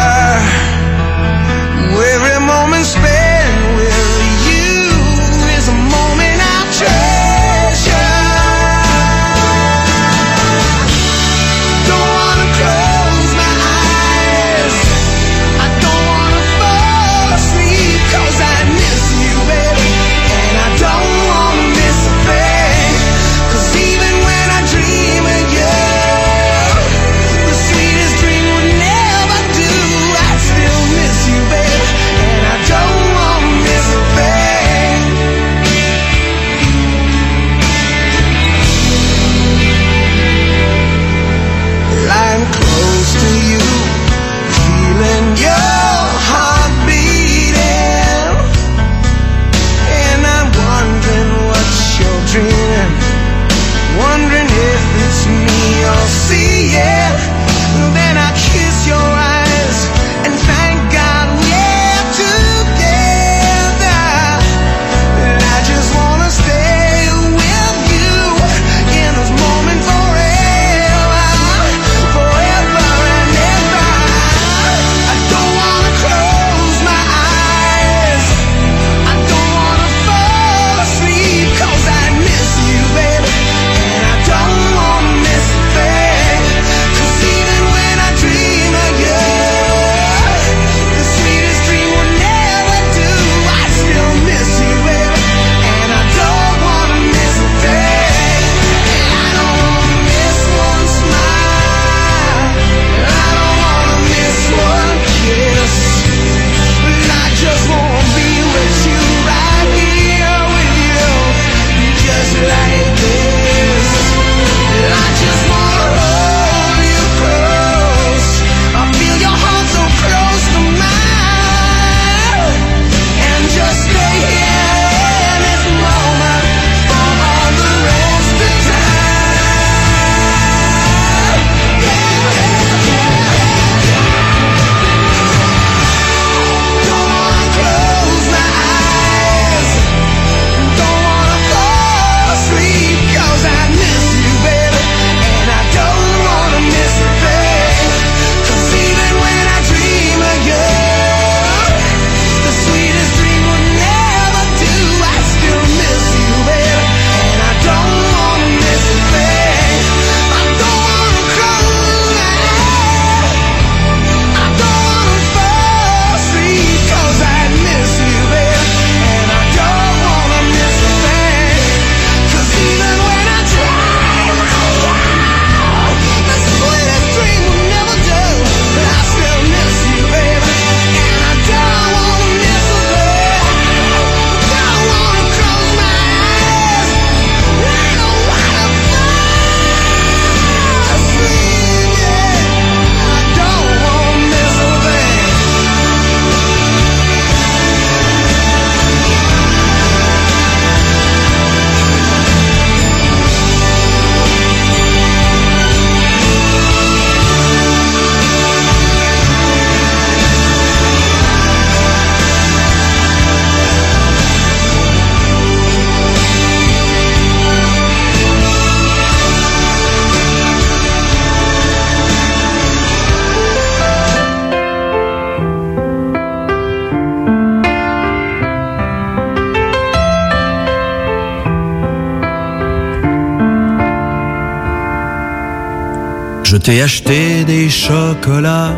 t'ai acheté des chocolats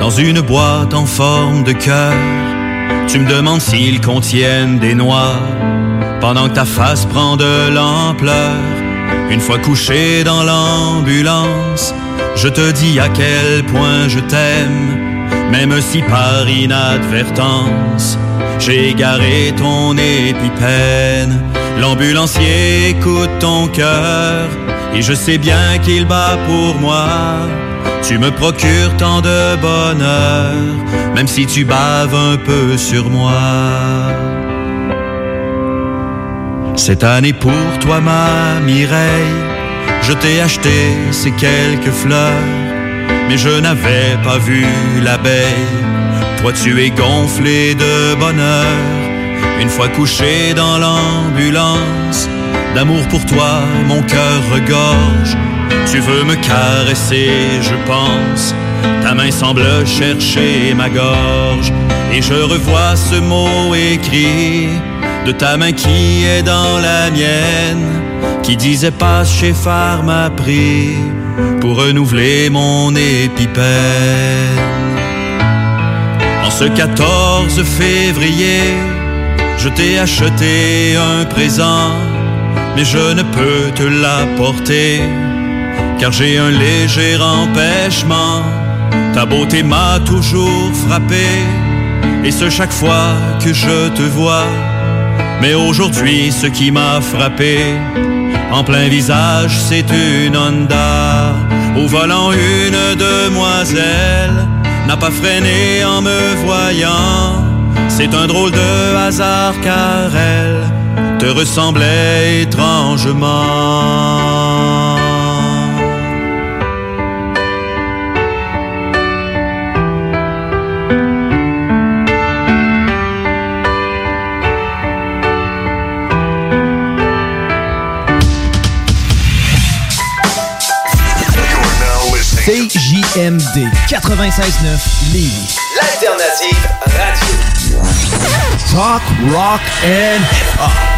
dans une boîte en forme de cœur. Tu me demandes s'ils contiennent des noix pendant que ta face prend de l'ampleur. Une fois couché dans l'ambulance, je te dis à quel point je t'aime, même si par inadvertance, j'ai égaré ton épipène. L'ambulancier écoute ton cœur et je sais bien qu'il bat pour moi. Tu me procures tant de bonheur, même si tu baves un peu sur moi. Cette année pour toi, ma Mireille, je t'ai acheté ces quelques fleurs, mais je n'avais pas vu l'abeille. Toi, tu es gonflé de bonheur, une fois couché dans l'ambulance. D'amour pour toi, mon cœur regorge. Tu veux me caresser, je pense. Ta main semble chercher ma gorge. Et je revois ce mot écrit de ta main qui est dans la mienne. Qui disait pas chez Pharmaprix pour renouveler mon épipène. En ce 14 février, je t'ai acheté un présent, mais je ne peux te l'apporter, car j'ai un léger empêchement. Ta beauté m'a toujours frappé, et ce chaque fois que je te vois. Mais aujourd'hui, ce qui m'a frappé, en plein visage, c'est une Honda. Au volant, une demoiselle n'a pas freiné en me voyant. C'est un drôle de hasard car elle te ressemblait étrangement. CJMD 96.9 Lévis. L'alternative radio. Talk, rock and hip-hop.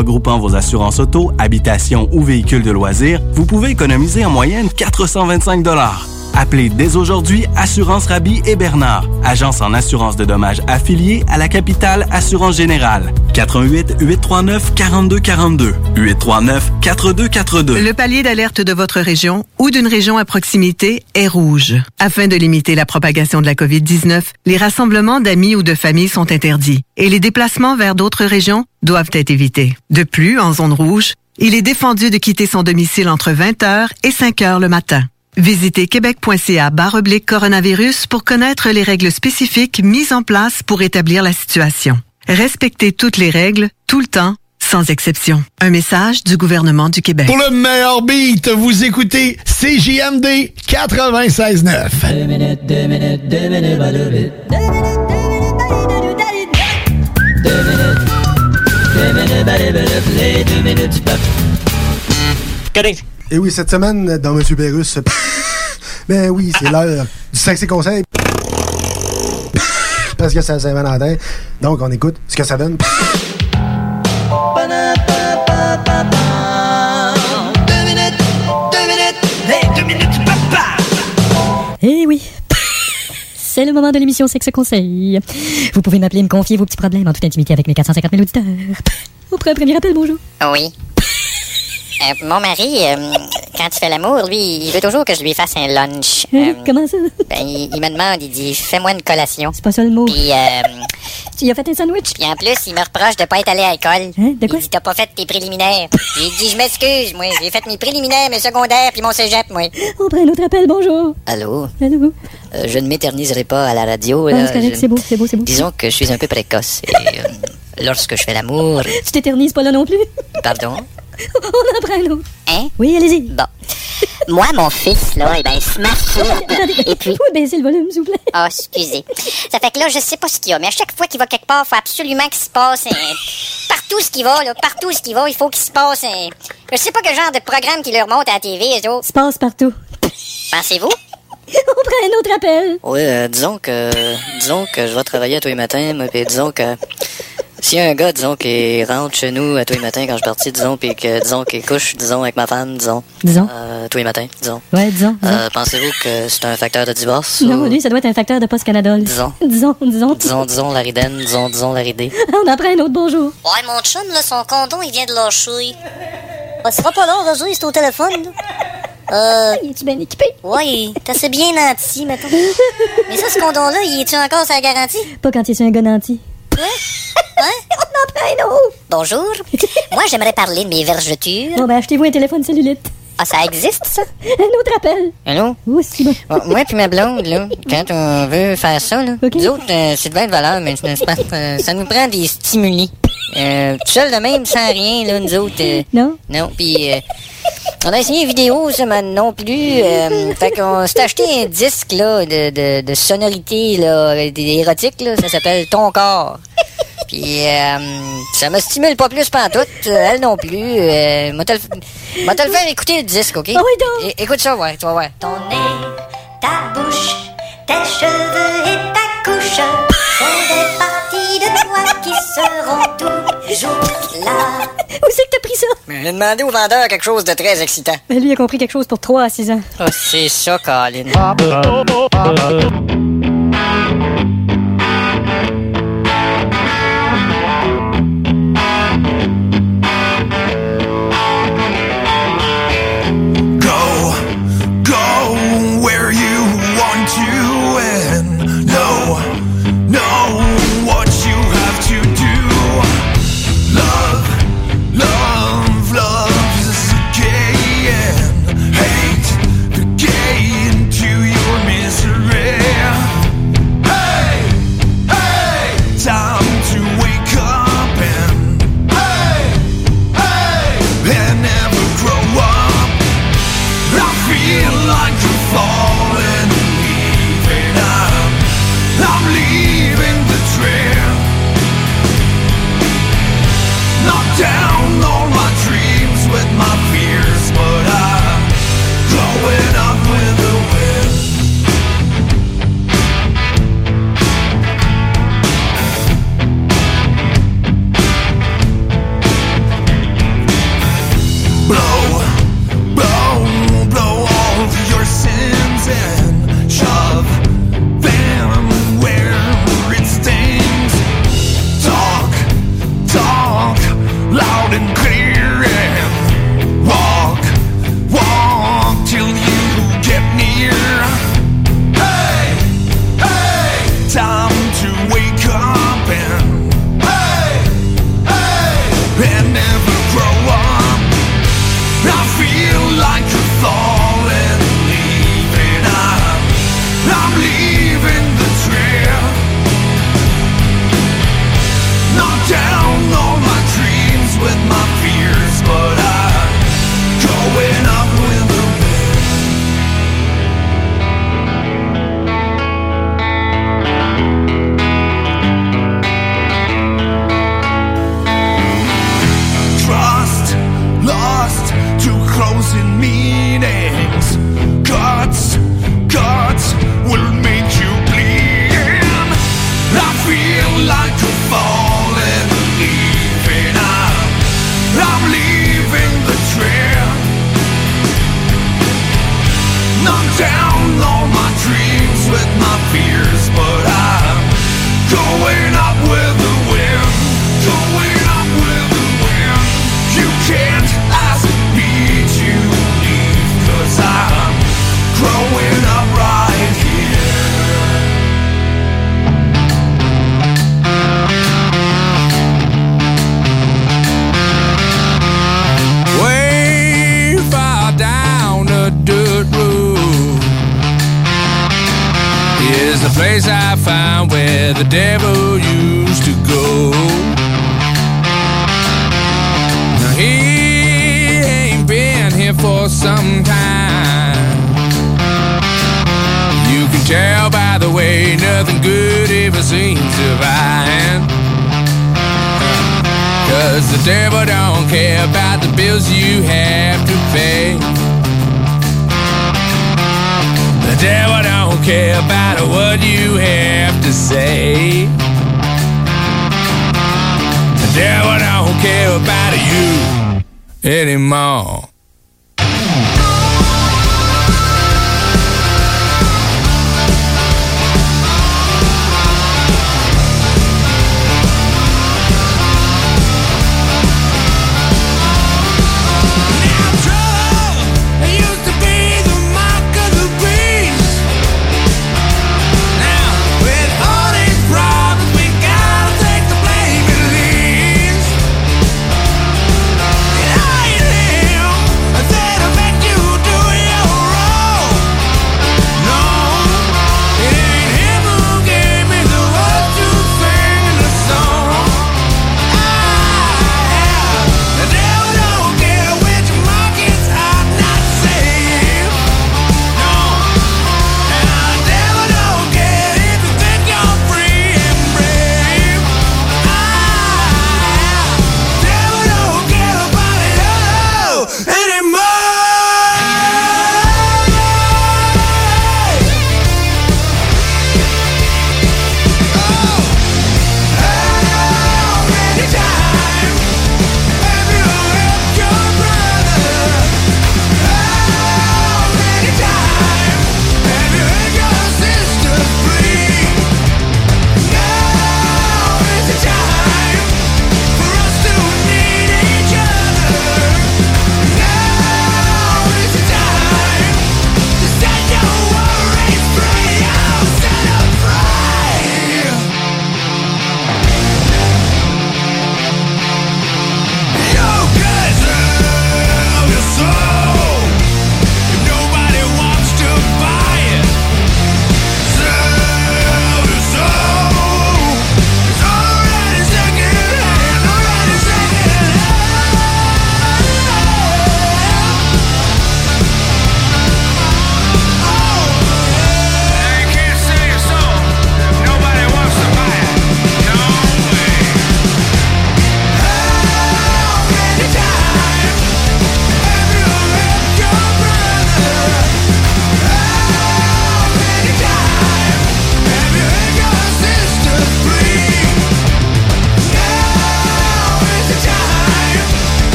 regroupant vos assurances auto, habitation ou véhicules de loisirs, vous pouvez économiser en moyenne 425 Appelez dès aujourd'hui Assurance Rabi et Bernard, agence en assurance de dommages affiliée à la capitale Assurance Générale. 88 839 4242 839 4242. Le palier d'alerte de votre région ou d'une région à proximité est rouge. Afin de limiter la propagation de la COVID-19, les rassemblements d'amis ou de familles sont interdits et les déplacements vers d'autres régions doivent être évités. De plus, en zone rouge, il est défendu de quitter son domicile entre 20h et 5h le matin. Visitez québec.ca oblique coronavirus pour connaître les règles spécifiques mises en place pour établir la situation. Respectez toutes les règles, tout le temps, sans exception. Un message du gouvernement du Québec. Pour le meilleur beat, vous écoutez CJMD 96.9. Deux minutes, deux minutes, deux minutes, pas deux minutes. Deux minutes, deux minutes, pas deux minutes, les deux minutes du peuple. Et oui, cette semaine, dans Monsieur Pérus, ben oui, c'est l'heure du sexy conseil. Parce que c'est la Saint-Valentin. Donc, on écoute ce que ça donne. Deux minutes, deux minutes, les deux minutes, papa. Eh oui. C'est le moment de l'émission Sexe Conseil. Vous pouvez m'appeler et me confier vos petits problèmes en toute intimité avec mes 450 000 auditeurs. Au premier appel, bonjour. Oui. Euh, mon mari, euh, quand il fait l'amour, lui, il veut toujours que je lui fasse un lunch. Hein? Euh, Comment ça? ben, il, il me demande, il dit, fais-moi une collation. C'est pas ça le mot. Puis, euh, Tu y as fait un sandwich? puis en plus, il me reproche de pas être allé à l'école. Hein? De quoi? Il dit, t'as pas fait tes préliminaires. J'ai dit, je m'excuse, moi. J'ai fait mes préliminaires, mes secondaires, puis mon cégep, moi. On prend un autre appel, bonjour. Allô? Allô? Je ne m'éterniserai pas à la radio. Ah, c'est correct, Je- c'est beau, c'est beau, c'est beau. Disons que je suis un peu précoce. Et, lorsque je fais l'amour... Tu t'éternises pas là non plus? Pardon? On en prend un autre. Hein? Oui, allez-y. Bon. Moi, mon fils, là, eh ben, il se masturbe. Et puis... Faut baisser le volume, s'il vous plaît. Ah, excusez. Ça fait que là, je sais pas ce qu'il y a, mais à chaque fois qu'il va quelque part, il faut absolument qu'il se passe un... Partout ce qu'il va, là, partout ce qu'il va, il faut qu'il se passe un... Je sais pas quel genre de programme qui leur monte à la TV, eux autres. Se passe partout. Pensez-vous? On prend un autre appel. Oui, euh, disons que... Disons que je vais travailler tous les matins, puis disons que... S'il y a un gars, disons, qui rentre chez nous à tous les matins quand je suis parti, disons, puis que, disons, qui couche, disons, avec ma femme, disons, Disons. euh, tous les matins, disons, Ouais, disons. disons. euh, pensez-vous que c'est un facteur de divorce? non, ou- lui, ça doit être un facteur de post-Canadol. Disons. Disons, disons. Disons, disons, la ridène, disons, disons, la ridée. On en prend un autre bonjour. Ouais, mon chum, là, son condom, il vient de lâcher. Ah, ça sera pas long, Roger, c'est au téléphone, là. Euh. Il est-tu bien équipé? Ouais, t'as assez bien nanti, mettons. Mais ça, ce condom-là, il est-tu encore sa garantie? Pas quand il est sur un gars nanti. Hein? On en prend un autre. Bonjour. Moi, j'aimerais parler de mes vergetures. Bon, ben, achetez-vous un téléphone cellulite. Ah, ça existe, ça? Un autre appel. Allô? Oh, c'est bon. Bon, moi puis ma blonde, là, quand on veut faire ça, là, nous autres, euh, c'est de bien de valeur, mais pas- euh, ça nous prend des stimuli. Euh, tout seul de même, sans rien, là, nous autres. euh, Non? Non, puis on a essayé une vidéo, ça m'a non plus. Euh, fait qu'on s'est acheté un disque, là, de, de, de sonorité, là, érotique, là, ça s'appelle Ton corps. Puis euh, ça me stimule pas plus pantoute, elle non plus. Euh, moi te le moi te le faire écouter le disque, OK? Ah oui, É- Écoute ça, ouais, tu vas voir. Ton nez, ta bouche, tes cheveux et ta couche sont des parties de toi qui seront toujours là. Où c'est que t'as pris ça? J'ai demandé au vendeur quelque chose de très excitant. Ben, lui, il a compris quelque chose pour 3 à 6 ans. Ah, c'est ça, Colin. The place I found where the devil used to go. Now he ain't been here for some time. You can tell by the way nothing good ever seems to find. Cause the devil don't care about the bills you have to pay. The devil don't care about what you have to say. The devil don't care about you anymore.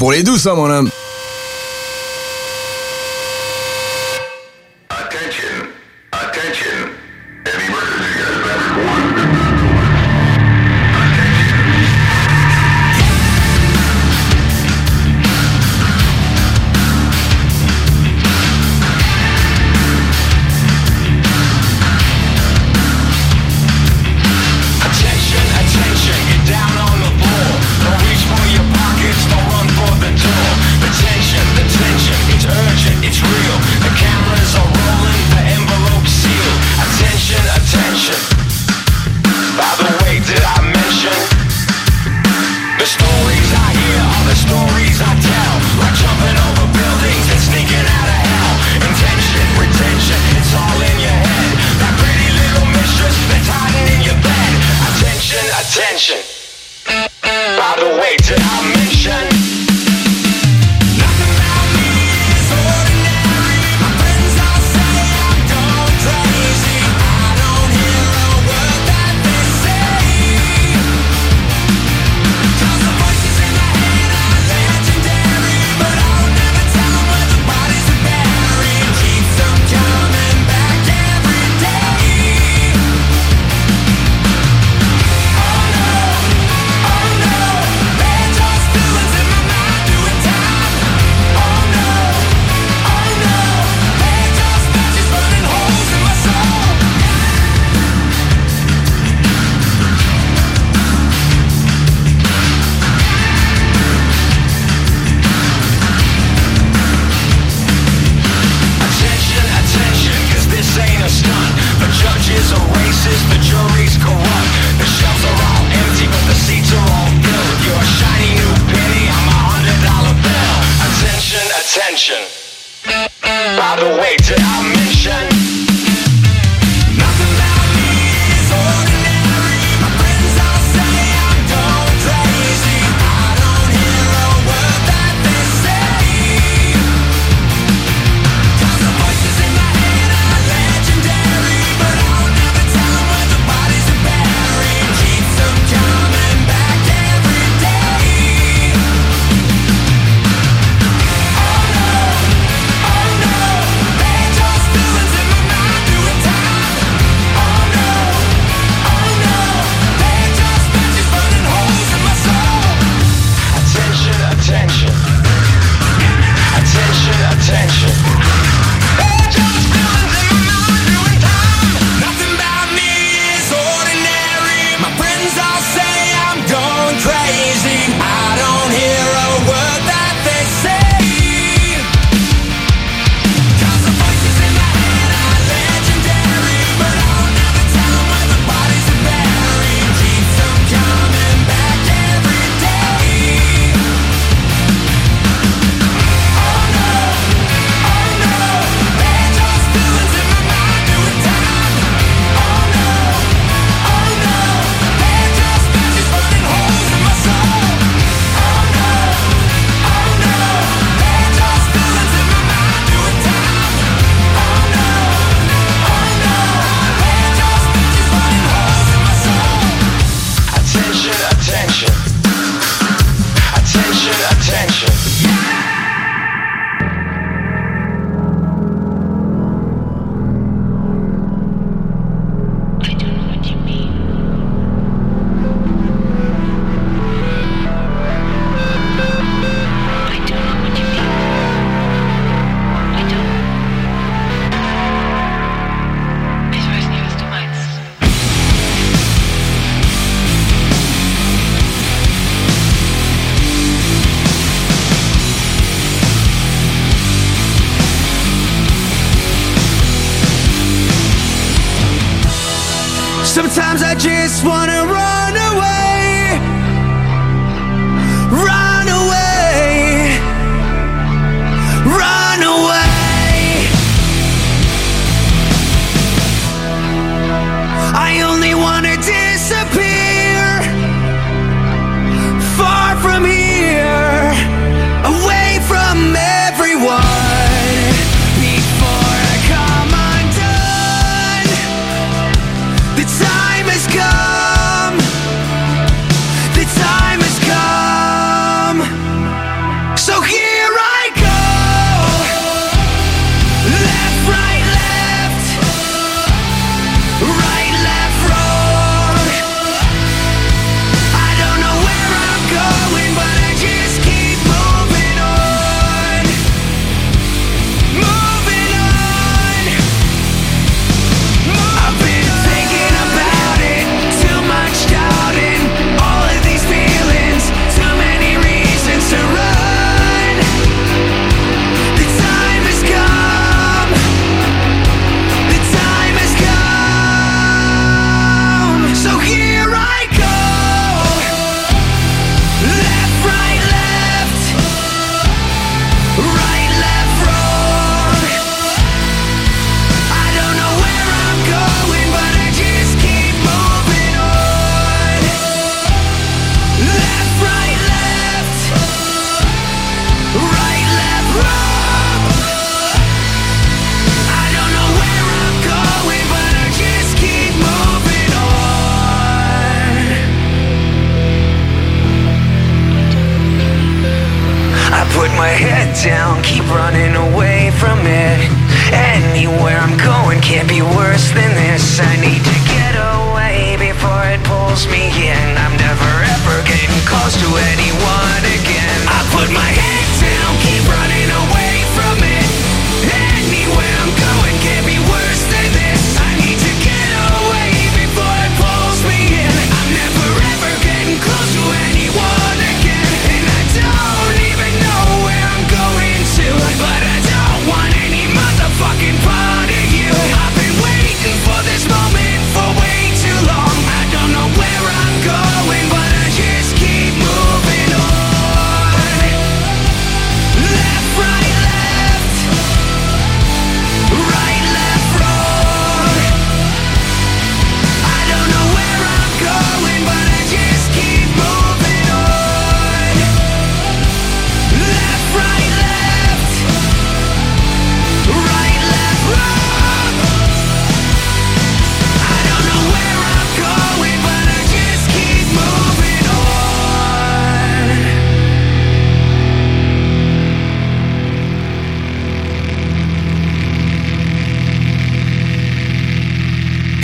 Pour les douces, ça, mon homme.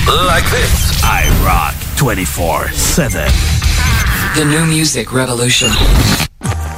Like this. I rock 24 7. The new music revolution.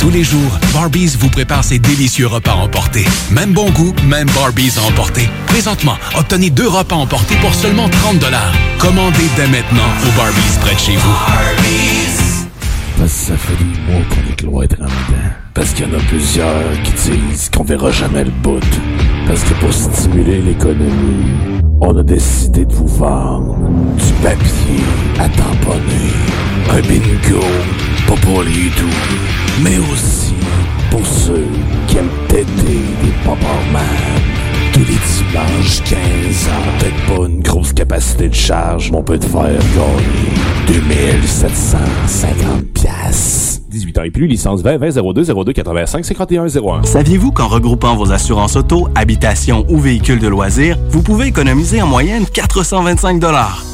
Tous les jours, Barbies vous prépare ses délicieux repas emportés. Même bon goût, même Barbies à emporter. Présentement, obtenez deux repas emportés pour seulement 30 Commandez dès maintenant au Barbies près de chez vous. Parce que ça fait des mois qu'on est cloître en dedans. Parce qu'il y en a plusieurs qui disent qu'on verra jamais le bout. Parce que pour stimuler l'économie, on a décidé de vous vendre du papier à tamponner. Un bingo, pas pour les doux, mais aussi pour ceux qui aiment têter des man tous les dimanches 15 ans. Peut-être pas une grosse capacité de charge, mais on peut te faire gagner 2750 piastres. 18 ans et plus, licence 20 20 02 02 85 51 01. Saviez-vous qu'en regroupant vos assurances auto, habitation ou véhicules de loisirs, vous pouvez économiser en moyenne 425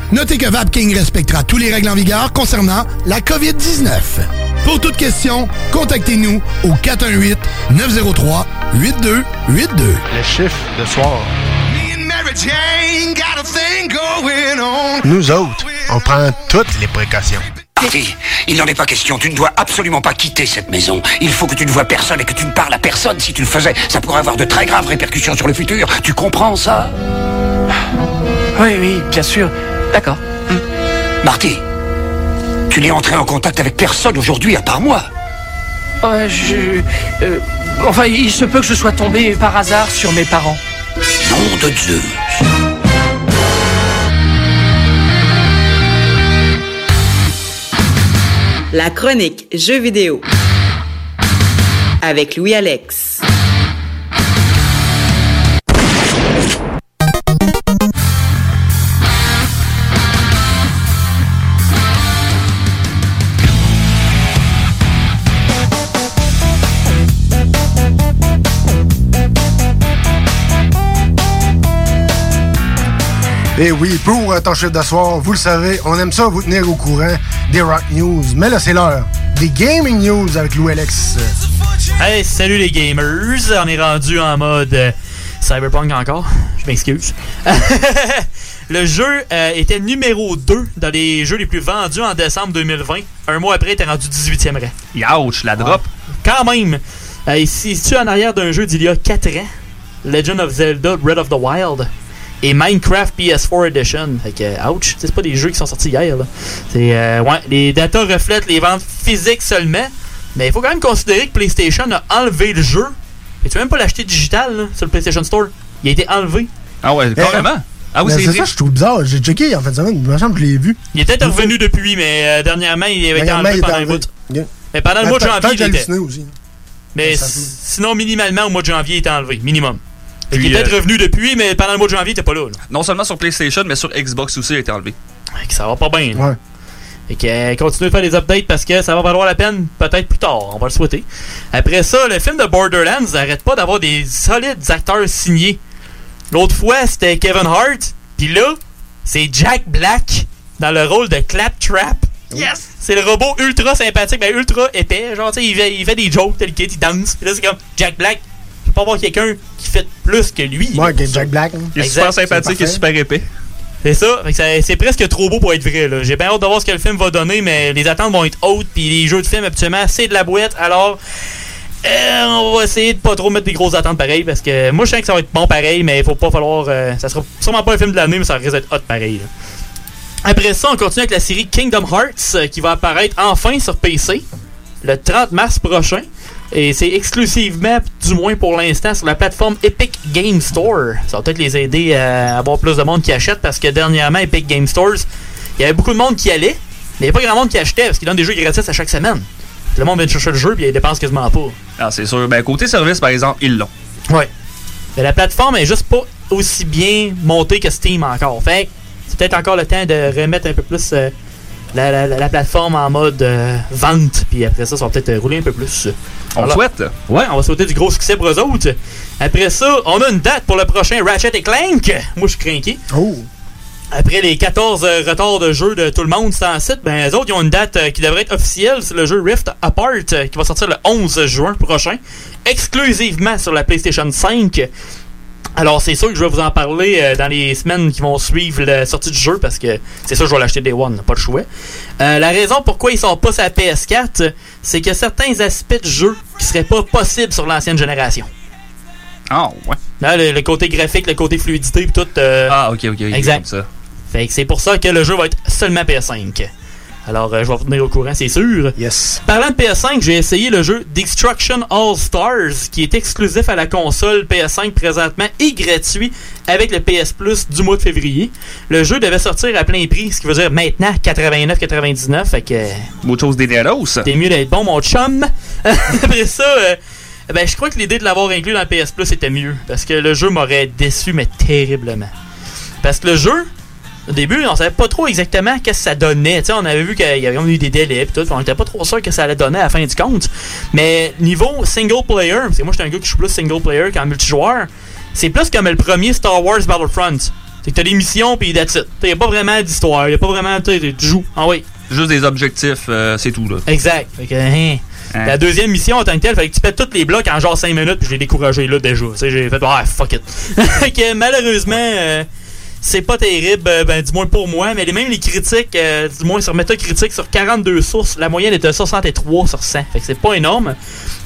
Notez que Vapking respectera tous les règles en vigueur concernant la COVID-19. Pour toute question, contactez-nous au 418-903-8282. Le chiffre de soir. Nous autres, on prend toutes les précautions. Marty, il n'en est pas question. Tu ne dois absolument pas quitter cette maison. Il faut que tu ne vois personne et que tu ne parles à personne. Si tu le faisais, ça pourrait avoir de très graves répercussions sur le futur. Tu comprends ça? Oui, oui, bien sûr. D'accord. Marty, tu n'es entré en contact avec personne aujourd'hui à part moi. Euh, je... euh, enfin, il se peut que je sois tombé par hasard sur mes parents. Nom de Dieu. La chronique Jeux vidéo avec Louis Alex. Et Eh oui, pour euh, ton chiffre de soir, vous le savez, on aime ça vous tenir au courant des rock news. Mais là, c'est l'heure des gaming news avec Lou Alex. Hey, salut les gamers! On est rendu en mode euh, Cyberpunk encore. Je m'excuse. Le jeu euh, était numéro 2 dans les jeux les plus vendus en décembre 2020. Un mois après, il était rendu 18e rang. Ouch, la drop. Quand même! Euh, ici, tu en arrière d'un jeu d'il y a 4 ans. Legend of Zelda Breath of the Wild. Et Minecraft PS4 Edition. Fait que, ouch, c'est pas des jeux qui sont sortis hier. Là. C'est, euh, ouais, les datas reflètent les ventes physiques seulement. Mais il faut quand même considérer que PlayStation a enlevé le jeu. Et tu peux même pas l'acheter digital là, sur le PlayStation Store. Il a été enlevé. Ah ouais, carrément. Ah oui, Mais c'est c'est ça, je trouve bizarre. J'ai checké en fait semaine. Il me semble que je l'ai vu. Il est peut-être revenu depuis, mais euh, dernièrement, il avait été enlevé pendant était bout. enlevé. Mais pendant le Ben, mois de janvier, il était. aussi. Mais Ça s- sinon, minimalement, au mois de janvier, il était enlevé. Minimum. Puis, qu'il est peut-être revenu depuis, mais pendant le mois de janvier, il était pas là. là. Non seulement sur PlayStation, mais sur Xbox aussi, il a été enlevé. Ça va pas bien. là. Fait que euh, continuez de faire des updates parce que ça va valoir la peine peut-être plus tard, on va le souhaiter. Après ça, le film de Borderlands n'arrête pas d'avoir des solides acteurs signés. L'autre fois, c'était Kevin Hart, puis là, c'est Jack Black dans le rôle de Claptrap. Yes! C'est le robot ultra sympathique, ben ultra épais. Genre, tu sais, il fait, il fait des jokes, tel qu'il il danse. Puis là, c'est comme Jack Black. Pas voir quelqu'un qui fait plus que lui. Ouais, que Jack Black. hein. Il est super sympathique, il est super épais. C'est ça, c'est presque trop beau pour être vrai. là. J'ai bien hâte de voir ce que le film va donner, mais les attentes vont être hautes, puis les jeux de film, habituellement, c'est de la boîte, alors euh, on va essayer de pas trop mettre des grosses attentes pareilles, parce que moi je sens que ça va être bon pareil, mais il faut pas falloir... euh, ça sera sûrement pas un film de l'année, mais ça risque d'être hot pareil. là. Après ça, on continue avec la série Kingdom Hearts, euh, qui va apparaître enfin sur PC, le 30 mars prochain. Et c'est exclusivement, du moins pour l'instant, sur la plateforme Epic Game Store. Ça va peut-être les aider à avoir plus de monde qui achète parce que dernièrement, Epic Game Stores, il y avait beaucoup de monde qui allait, mais il n'y avait pas grand monde qui achetait parce qu'ils donnent des jeux gratis à chaque semaine. Le monde vient de chercher le jeu puis il dépense quasiment pas. Ah, c'est sûr. Ben, côté service, par exemple, ils l'ont. Ouais. Mais la plateforme est juste pas aussi bien montée que Steam encore. Fait que c'est peut-être encore le temps de remettre un peu plus euh, la, la- la- la plateforme en mode euh, vente. Puis après ça, ça va peut-être euh, rouler un peu plus. On le Alors- souhaite. Ouais, on va souhaiter du gros succès pour eux autres. Après ça, on a une date pour le prochain Ratchet et Clank. Moi, je suis craqué. Oh. après les 14 euh, retards de jeu de tout le monde sur le site, ben, les autres, ils ont une date euh, qui devrait être officielle. C'est le jeu Rift Apart euh, qui va sortir le 11 juin prochain, exclusivement sur la PlayStation 5. Alors, c'est sûr que je vais vous en parler euh, dans les semaines qui vont suivre la sortie du jeu parce que c'est sûr que je vais l'acheter Day One, pas le choix. Euh, la raison pourquoi ils sont pas sur la PS4, c'est qu'il y a certains aspects du jeu qui seraient pas possibles sur l'ancienne génération. Ah, ouais. Là, le, le côté graphique, le côté fluidité, pis tout. euh, Ah, ok, ok. ok, Exact. comme ça. Fait que c'est pour ça que le jeu va être seulement PS5. Alors, euh, je vais vous tenir au courant, c'est sûr. Yes. Parlant de PS5, j'ai essayé le jeu Destruction All Stars, qui est exclusif à la console PS5 présentement et gratuit avec le PS Plus du mois de février. Le jeu devait sortir à plein prix, ce qui veut dire maintenant 89,99. Fait que. Muchos dineros. T'es mieux d'être bon, mon chum. Après ça, euh, ben, je crois que l'idée de l'avoir inclus dans le PS Plus était mieux. Parce que le jeu m'aurait déçu, mais terriblement. Parce que le jeu, au début, on savait pas trop exactement qu'est-ce que ça donnait. Tu sais, on avait vu qu'il y avait eu des délais et tout. On était pas trop sûr que ça allait donner à la fin du compte. Mais niveau single player, parce que moi j'étais un gars qui joue plus single player qu'en multijoueur, c'est plus comme le premier Star Wars Battlefront. C'est que t'as des missions puis that's it. Il a pas vraiment d'histoire. Il a pas vraiment. Tu joues. Ah oui. Juste des objectifs, euh, c'est tout, là. Exact. Fait que, hein. Hein. La deuxième mission en tant que telle, fait que tu pètes tous les blocs en genre 5 minutes, puis je l'ai découragé là déjà. J'ai fait, ah, fuck it. que malheureusement, euh, c'est pas terrible, euh, ben, du moins pour moi, mais les- même les critiques, euh, du moins sur Metacritic, sur 42 sources, la moyenne est de 63 sur 100. Fait que c'est pas énorme.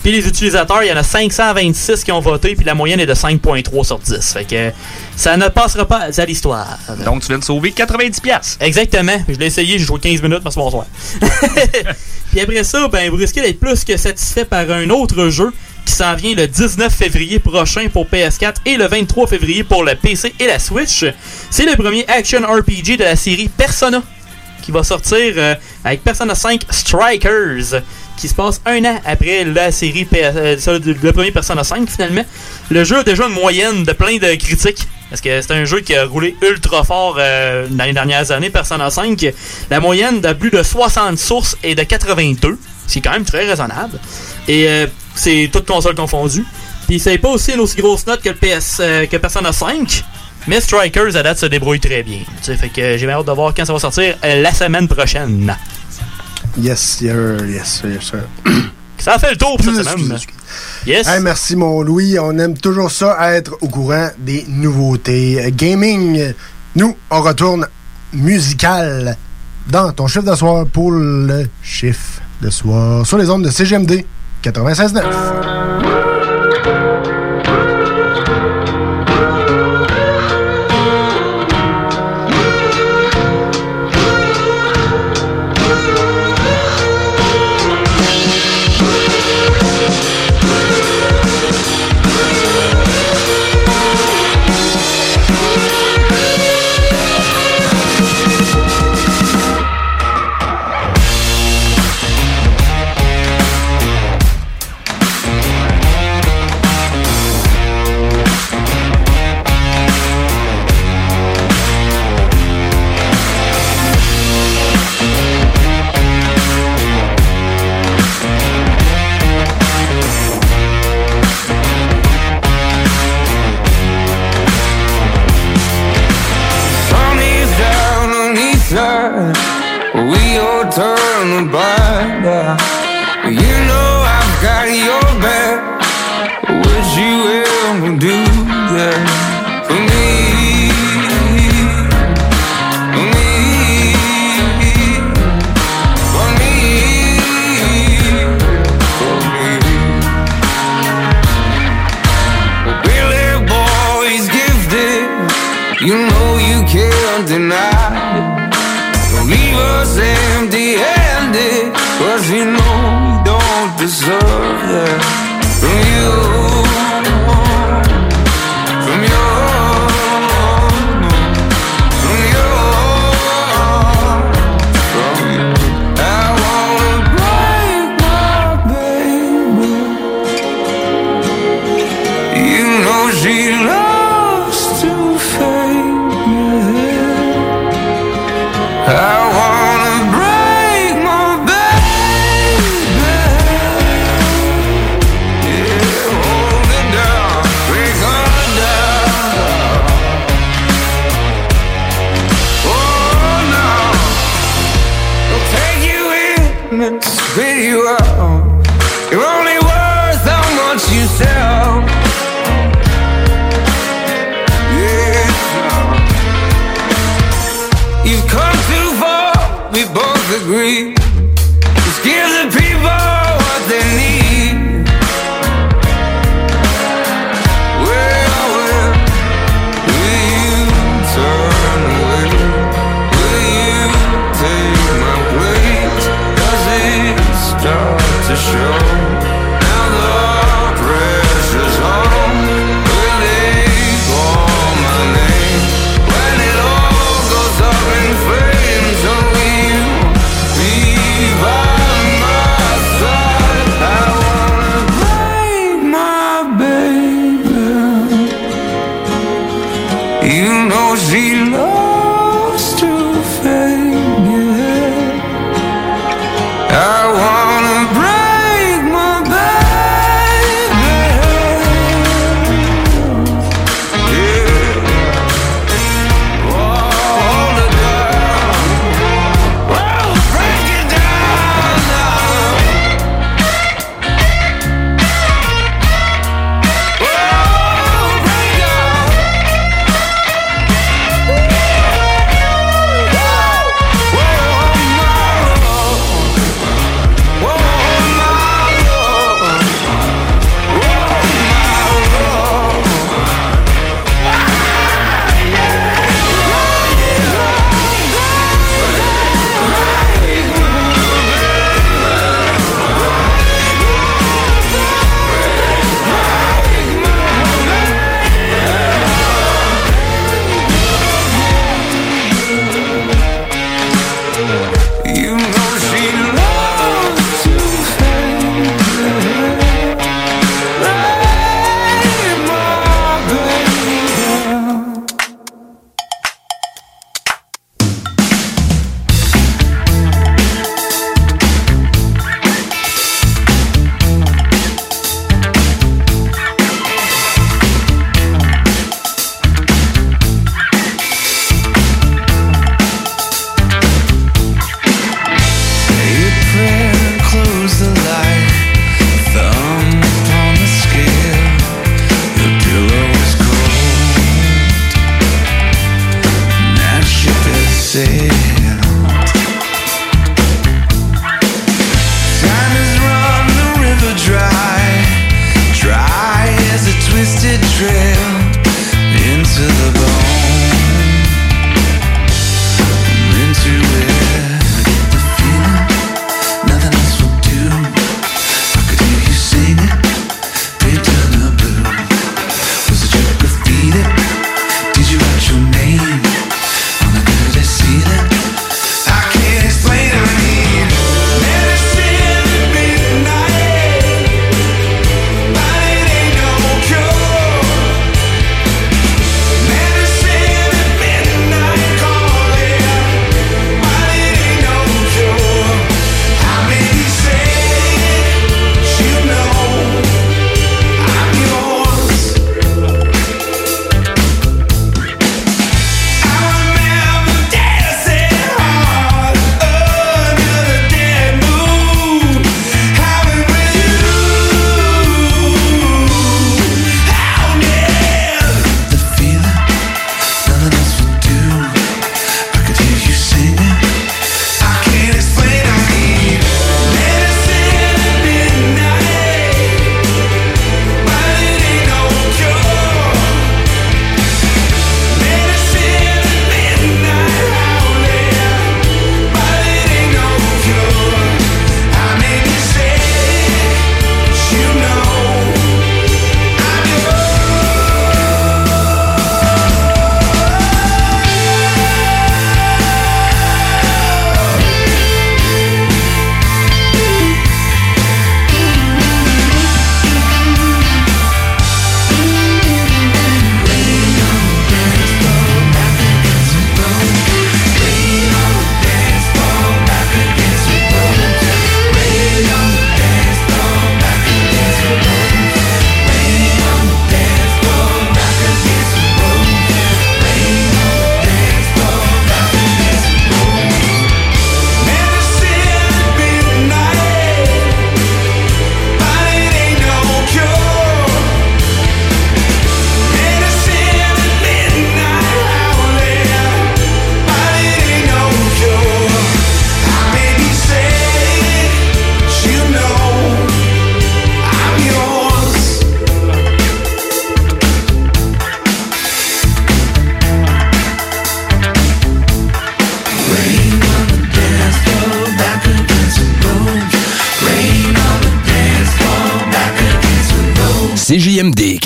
Puis les utilisateurs, il y en a 526 qui ont voté, puis la moyenne est de 5.3 sur 10. Fait que ça ne passera pas à l'histoire. Donc, tu viens de sauver 90$. piastres. Exactement. Je l'ai essayé, j'ai joué 15 minutes, merci bonsoir. Puis après ça, ben, vous risquez d'être plus que satisfait par un autre jeu qui s'en vient le 19 février prochain pour PS4 et le 23 février pour le PC et la Switch. C'est le premier action RPG de la série Persona qui va sortir euh, avec Persona 5 Strikers qui se passe un an après la série euh, le premier Persona 5 finalement. Le jeu a déjà une moyenne de plein de critiques parce que c'est un jeu qui a roulé ultra fort euh, dans les dernières années, Persona 5. La moyenne de plus de 60 sources est de 82. C'est quand même très raisonnable. Et c'est toutes consoles confondues. Puis c'est pas aussi une aussi grosse note que le PS euh, que Persona 5. Mais Strikers à date se débrouille très bien. Tu sais, fait que j'ai hâte de voir quand ça va sortir euh, la semaine prochaine. Yes, sir, yes, sir, yes, sir. Ça fait le tour pour cette semaine. Yes. Hey, merci, mon Louis. On aime toujours ça, être au courant des nouveautés. Euh, Gaming, nous, on retourne musical dans ton chiffre de soir pour le chiffre de soir sur les ondes de CGMD 96.9.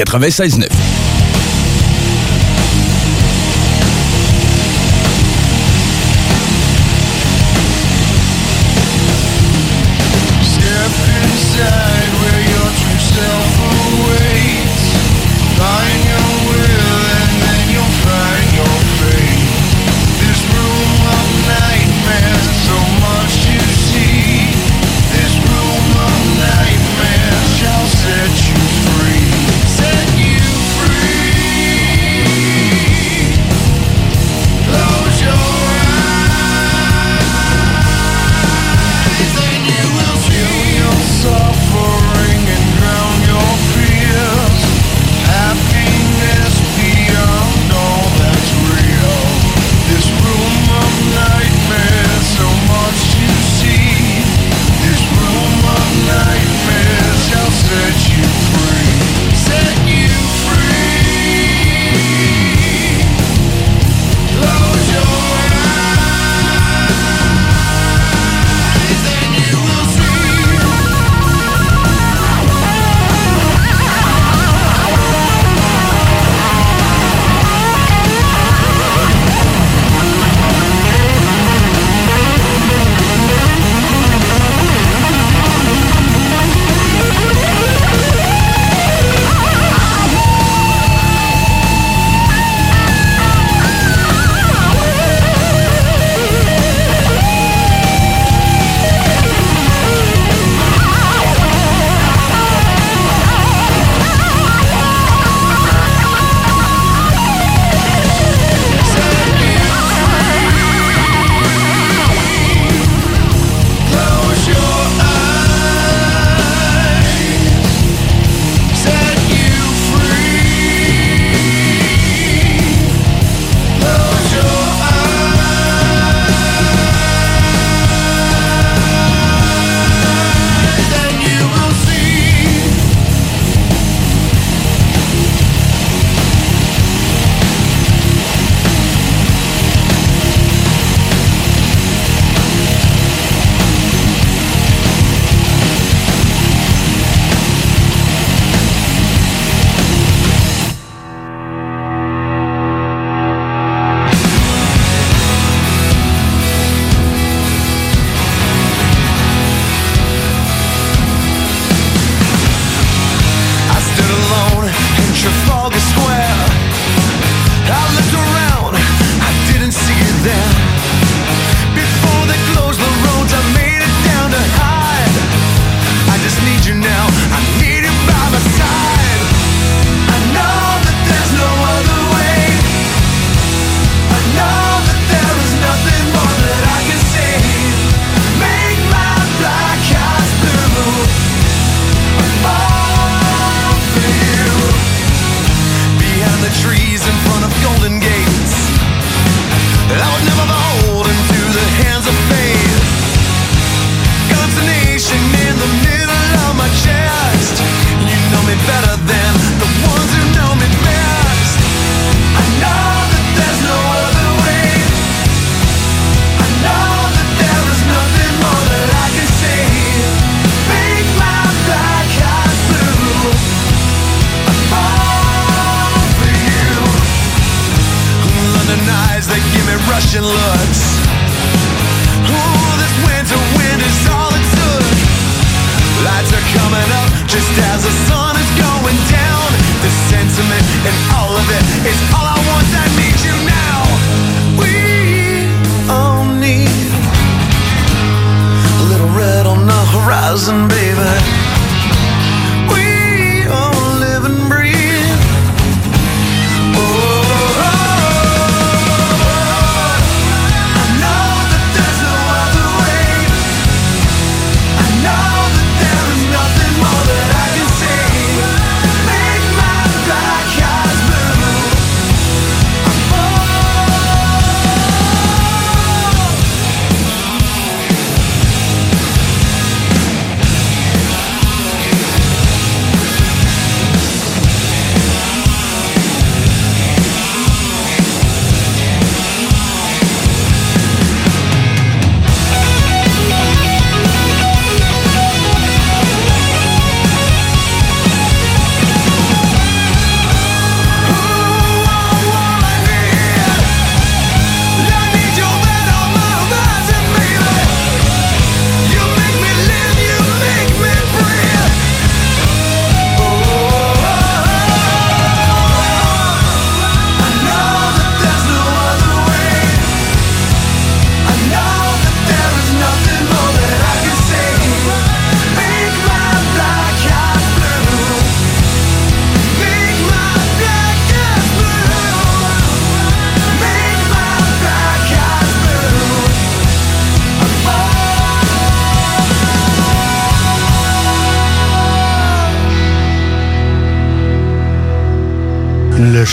96.9.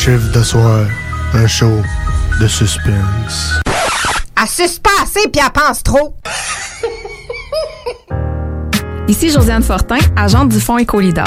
chiffre de soir, un show de suspense. Pas assez puis elle pense trop. Ici Josiane Fortin, agente du Fonds Écolidar.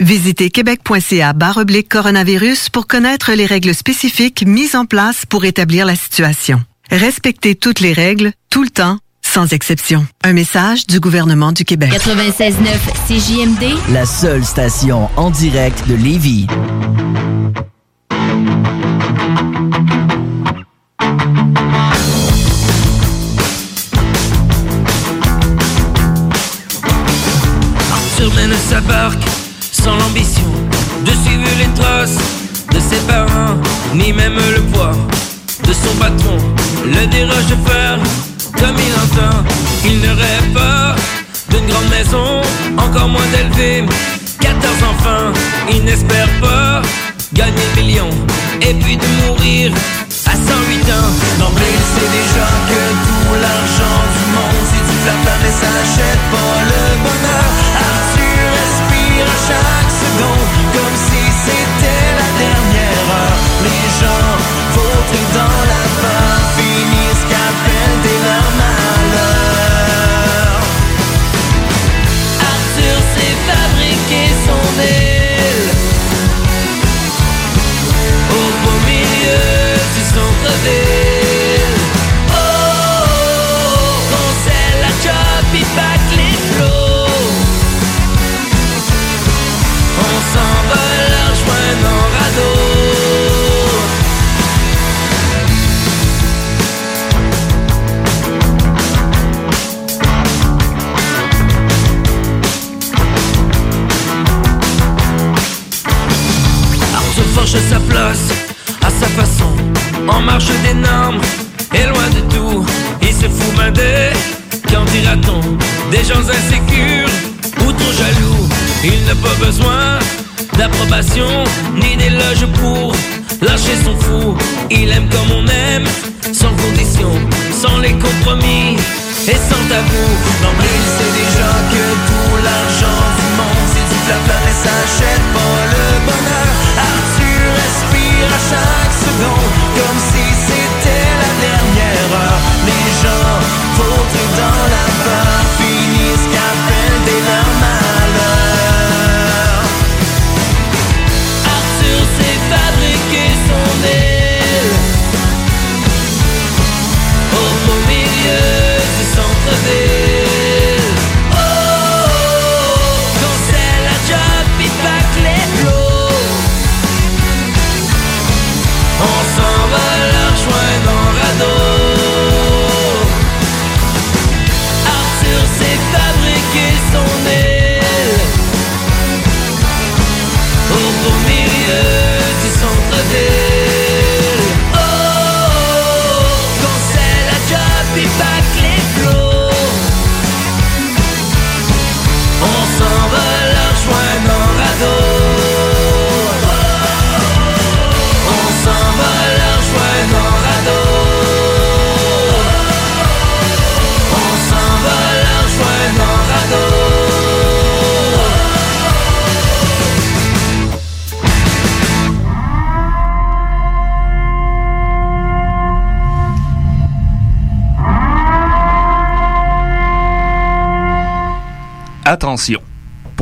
Visitez québec.ca oblique coronavirus pour connaître les règles spécifiques mises en place pour établir la situation. Respectez toutes les règles, tout le temps, sans exception. Un message du gouvernement du Québec. 96.9 CJMD, La seule station en direct de Lévis. Sans l'ambition de suivre les traces de ses parents, ni même le poids de son patron. Le déroge faire comme il entend. Il ne rêve pas d'une grande maison, encore moins d'élever 14 enfants.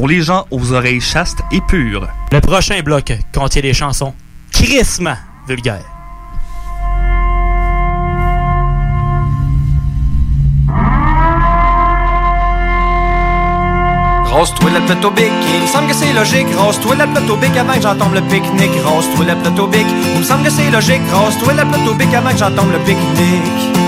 Pour les gens aux oreilles chastes et pures. Le prochain bloc contient des chansons crissement vulgaires. Rose-toi la plateau bic, il me semble que c'est logique. Rose-toi la plateau bic avant que j'entende le pique-nique. Rose-toi la plateau bic, il me semble que c'est logique. Rose-toi la plateau bic avant que j'entende le pique-nique.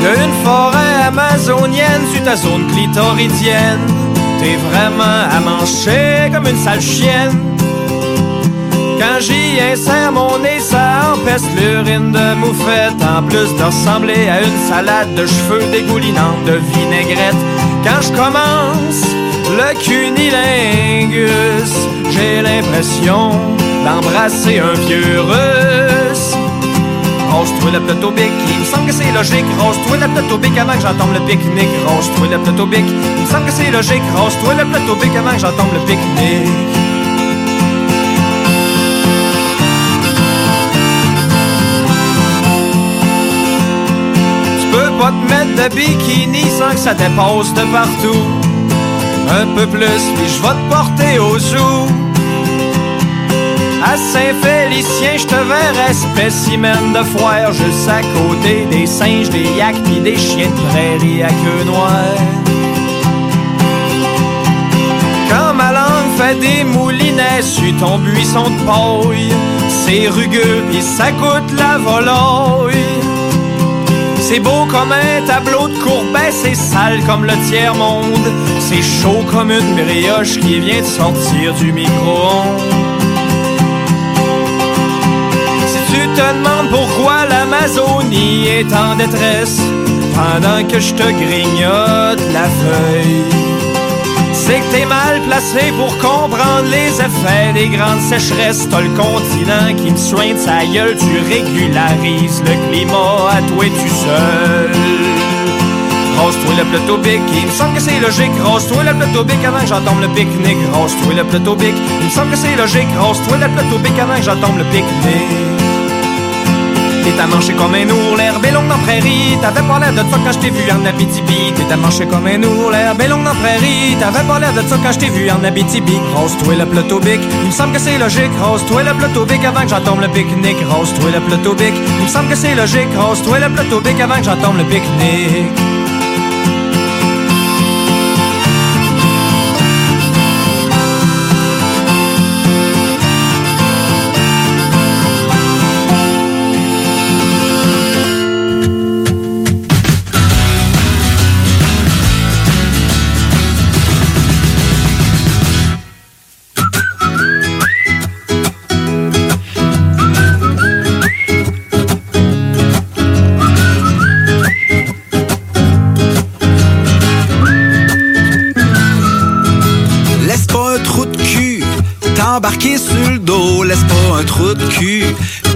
D'une forêt amazonienne sur ta zone clitoridienne, t'es vraiment à manger comme une sale chienne. Quand j'y insère mon nez, ça empeste l'urine de moufette. En plus de ressembler à une salade de cheveux dégoulinante de vinaigrette. Quand je commence le cunilingus, j'ai l'impression d'embrasser un vieux russe. Rose-toi le plateau bic, il me semble que c'est logique. Rose-toi le plateau bic avant que j'entende le pique-nique. Rose-toi le plateau bic, il me semble que c'est logique. Rose-toi le plateau bic avant que j'entende le pique-nique. Peux pas te mettre de bikini sans que ça dépasse de partout. Un peu plus, puis je vais te porter au zoo. À Saint-Félicien, je te verrai spécimen de foire juste à côté des singes, des yaks pis des chiens de prairie à queue noire. Quand ma langue fait des moulinets sur ton buisson de paille, c'est rugueux pis ça coûte la volaille. C'est beau comme un tableau de courbet, c'est sale comme le tiers-monde. C'est chaud comme une brioche qui vient de sortir du micro-ondes. l'Amazonie est en détresse, pendant que je te grignote la feuille, c'est que t'es mal placé pour comprendre les effets des grandes sécheresses. T'as le continent qui me soigne sa gueule, tu régularises le climat à toi et tu seul. Rose-toi le plateau bic, il me semble que c'est logique. Rose-toi le plateau bic avant que j'entende le pique-nique. Rose-toi le plateau bic, il me semble que c'est logique. Rose-toi le plateau bic avant que j'entende le pique-nique. T'es à mancher comme un ours, l'herbe est longue dans prairie. T'avais pas l'air de toi quand je t'ai vu en Abitibi. T'es à mancher comme un ours, l'herbe est longue dans la prairie. T'avais pas l'air de toi quand je t'ai vu en Abitibi. Rose-toi le plateau il me semble que c'est logique. Rose-toi le plateau bic avant que j'entende le pique-nique. Rose-toi le plateau bic, il me semble que c'est logique. Rose-toi le plateau bic avant que j'entende le pique-nique. De cul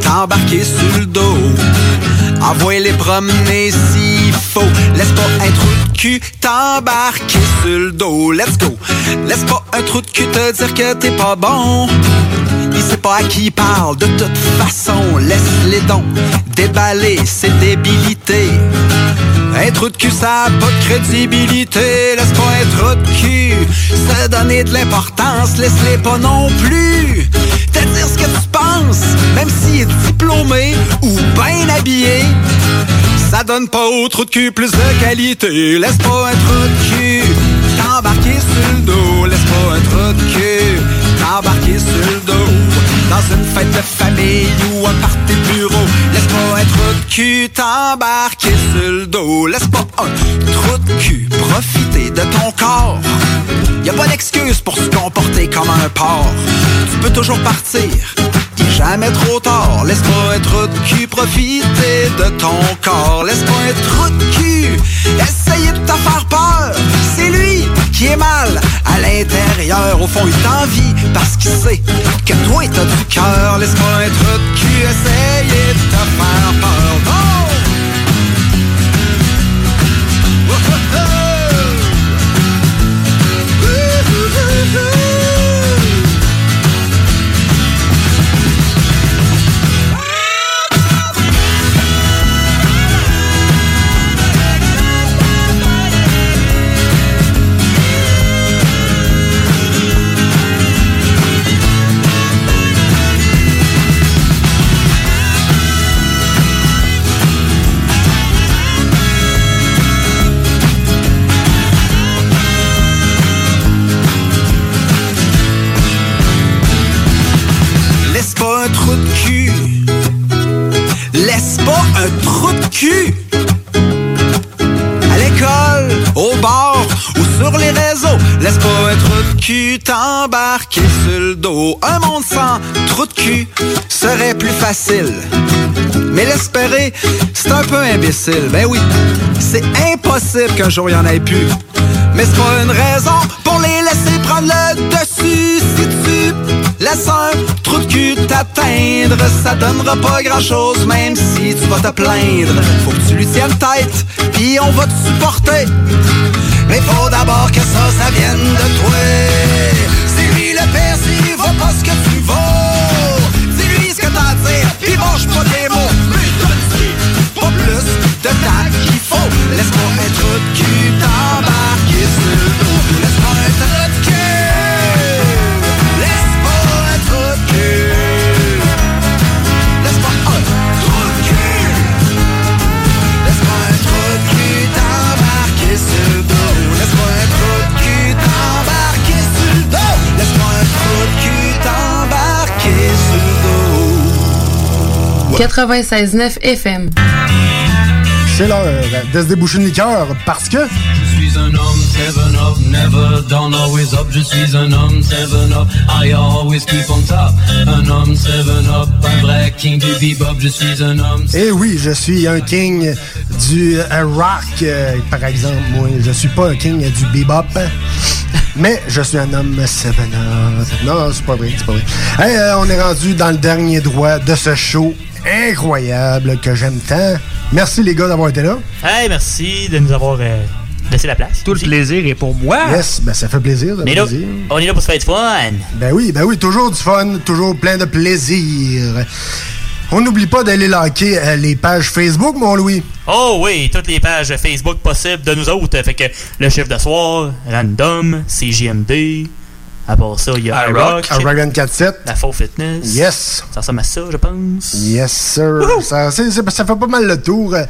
t'embarquer sur le dos. Envoie-les promener s'il faut. Laisse pas un trou de cul t'embarquer sur le dos. Let's go. Laisse pas un trou de cul te dire que t'es pas bon. Il sait pas à qui il parle, de toute façon, laisse-les dons déballer ses débilités. Un trou de cul, ça a pas de crédibilité. Laisse pas un trou de cul se donner de l'importance. Laisse-les pas non plus dire ce que tu penses, même s'il est diplômé ou bien habillé. Ça donne pas au trou de cul plus de qualité. Laisse pas un trou de cul t'embarquer sur le dos. Laisse pas un trou de cul t'embarquer sur le dos. dans une fête de famille ou un party bureau. Laisse pas un trou de cul t'embarquer sur le dos. Laisse pas un trou de cul profiter de ton corps. Y a pas d'excuse pour se comporter comme un porc. Tu peux toujours partir. Il jamais trop tard. Laisse pas un trou de cul profiter de ton corps. Laisse pas un trou de cul essayer de te faire peur. Qui est mal à l'intérieur. Au fond, il t'envie parce qu'il sait que toi, t'as du cœur. Laisse pas un trou de cul essayer de te faire peur. Cul t'embarquer sur le dos. Un monde sans trou de cul serait plus facile. Mais l'espérer, c'est un peu imbécile. Ben oui, c'est impossible qu'un jour il y en ait plus. Mais c'est pas une raison pour les laisser prendre le dessus. Si tu laisses un trou de cul t'atteindre, ça donnera pas grand chose, même si tu vas te plaindre. Faut que tu lui tiennes tête, puis on va te supporter. Mais faut d'abord que ça, ça vienne de toi. Le père s'il vaut pas ce que tu vaux. Dis-lui ce que t'as à dire, puis mange pas des mots. Mais donne pas plus de tact qu'il faut. Laisse-moi trou de cul dos. 96.9 FM. C'est l'heure de se déboucher une liqueur parce que. Je suis un homme, seven up, never down, always up. Je suis un homme, seven up, I always keep on top. Un homme, seven up, un vrai king du bebop. Je suis un homme. Eh oui, je suis un king du euh, rock, euh, par exemple. Moi, je suis pas un king du bebop. Mais je suis un homme 7 up. Non, c'est pas vrai, c'est pas vrai. Hey, euh, on est rendu dans le dernier droit de ce show incroyable que j'aime tant. Merci les gars d'avoir été là. Hey, merci de nous avoir euh, laissé la place. Tout le plaisir est pour moi. Yes, ben ça fait plaisir. de Mais là, plaisir. on est là pour se faire du fun. Ben oui, ben oui, toujours du fun, toujours plein de plaisir. On n'oublie pas d'aller liker euh, les pages Facebook, mon Louis. Oh oui, toutes les pages Facebook possibles de nous autres. Fait que le chiffre de soir, Random, CGMD. À part ça, il y a iRock. iRock 247. La Faux Fitness. Yes. Ça ressemble à ça, je pense. Yes, sir. Ça, c'est- c'est- ça fait pas mal le tour, euh,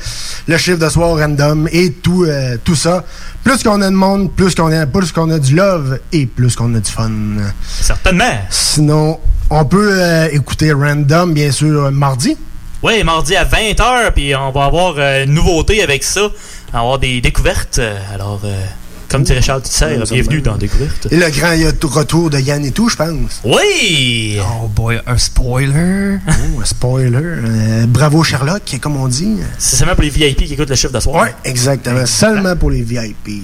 le chiffre de soir random et tout, euh, tout ça. Plus qu'on a de monde, plus qu'on a, plus qu'on a du love et plus qu'on a du fun. Certainement. Sinon, on peut euh, écouter random, bien sûr, mardi. Oui, mardi à 20h, puis on va avoir euh, une nouveauté avec ça. On va avoir des découvertes. Alors, euh, comme dirait Charles Tisser, bienvenue dans Découverte. Et le grand retour de Yann et tout, je pense. Oui! Oh boy, un spoiler. Oh, un spoiler. Euh, bravo Sherlock, comme on dit. C'est seulement pour les VIP qui écoutent le chiffre de soir. Ouais, exactement. Seulement pour les VIP.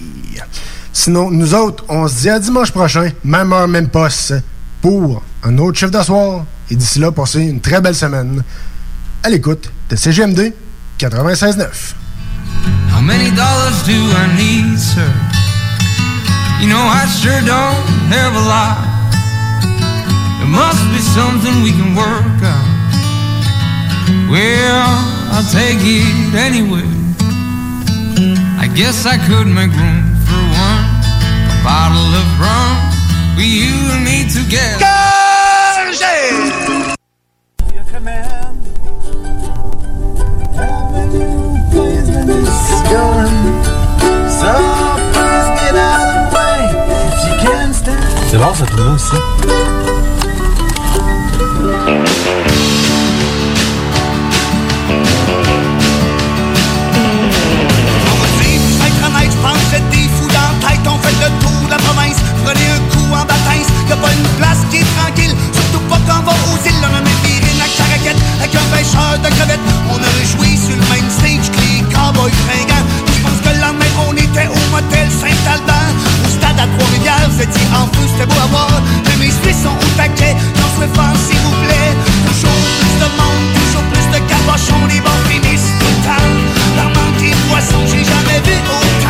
Sinon, nous autres, on se dit à dimanche prochain, même heure, même poste, pour un autre chiffre de soir. Et d'ici là, passez une très belle semaine à l'écoute de CGMD 96.9. How many dollars do I need, sir? You know, I sure don't have a lot. There must be something we can work out. Well, I'll take it anyway. I guess I could make room for one. A bottle of rum for you and me together. C'est l'heure ça fera aussi? On c'est des fous dans on fait le tour de la province, prenez un coup en bâtince, y'a pas une place qui est tranquille, surtout pas quand on va aux îles, on a même viré la caracette, avec un pêcheur de crevettes, on a réjoui sur le même stage que les cow-boys fringants, tous pensent que la mer, on était au motel Saint-Aldan à Trois-Rivières, vous étiez en feu, c'était beau à voir. Les messieurs sont au taquet, dans ce fan, s'il vous plaît. Toujours plus de monde, toujours plus de cabochons, les bons finissent total. Leur manque de poissons, j'ai jamais vu autant.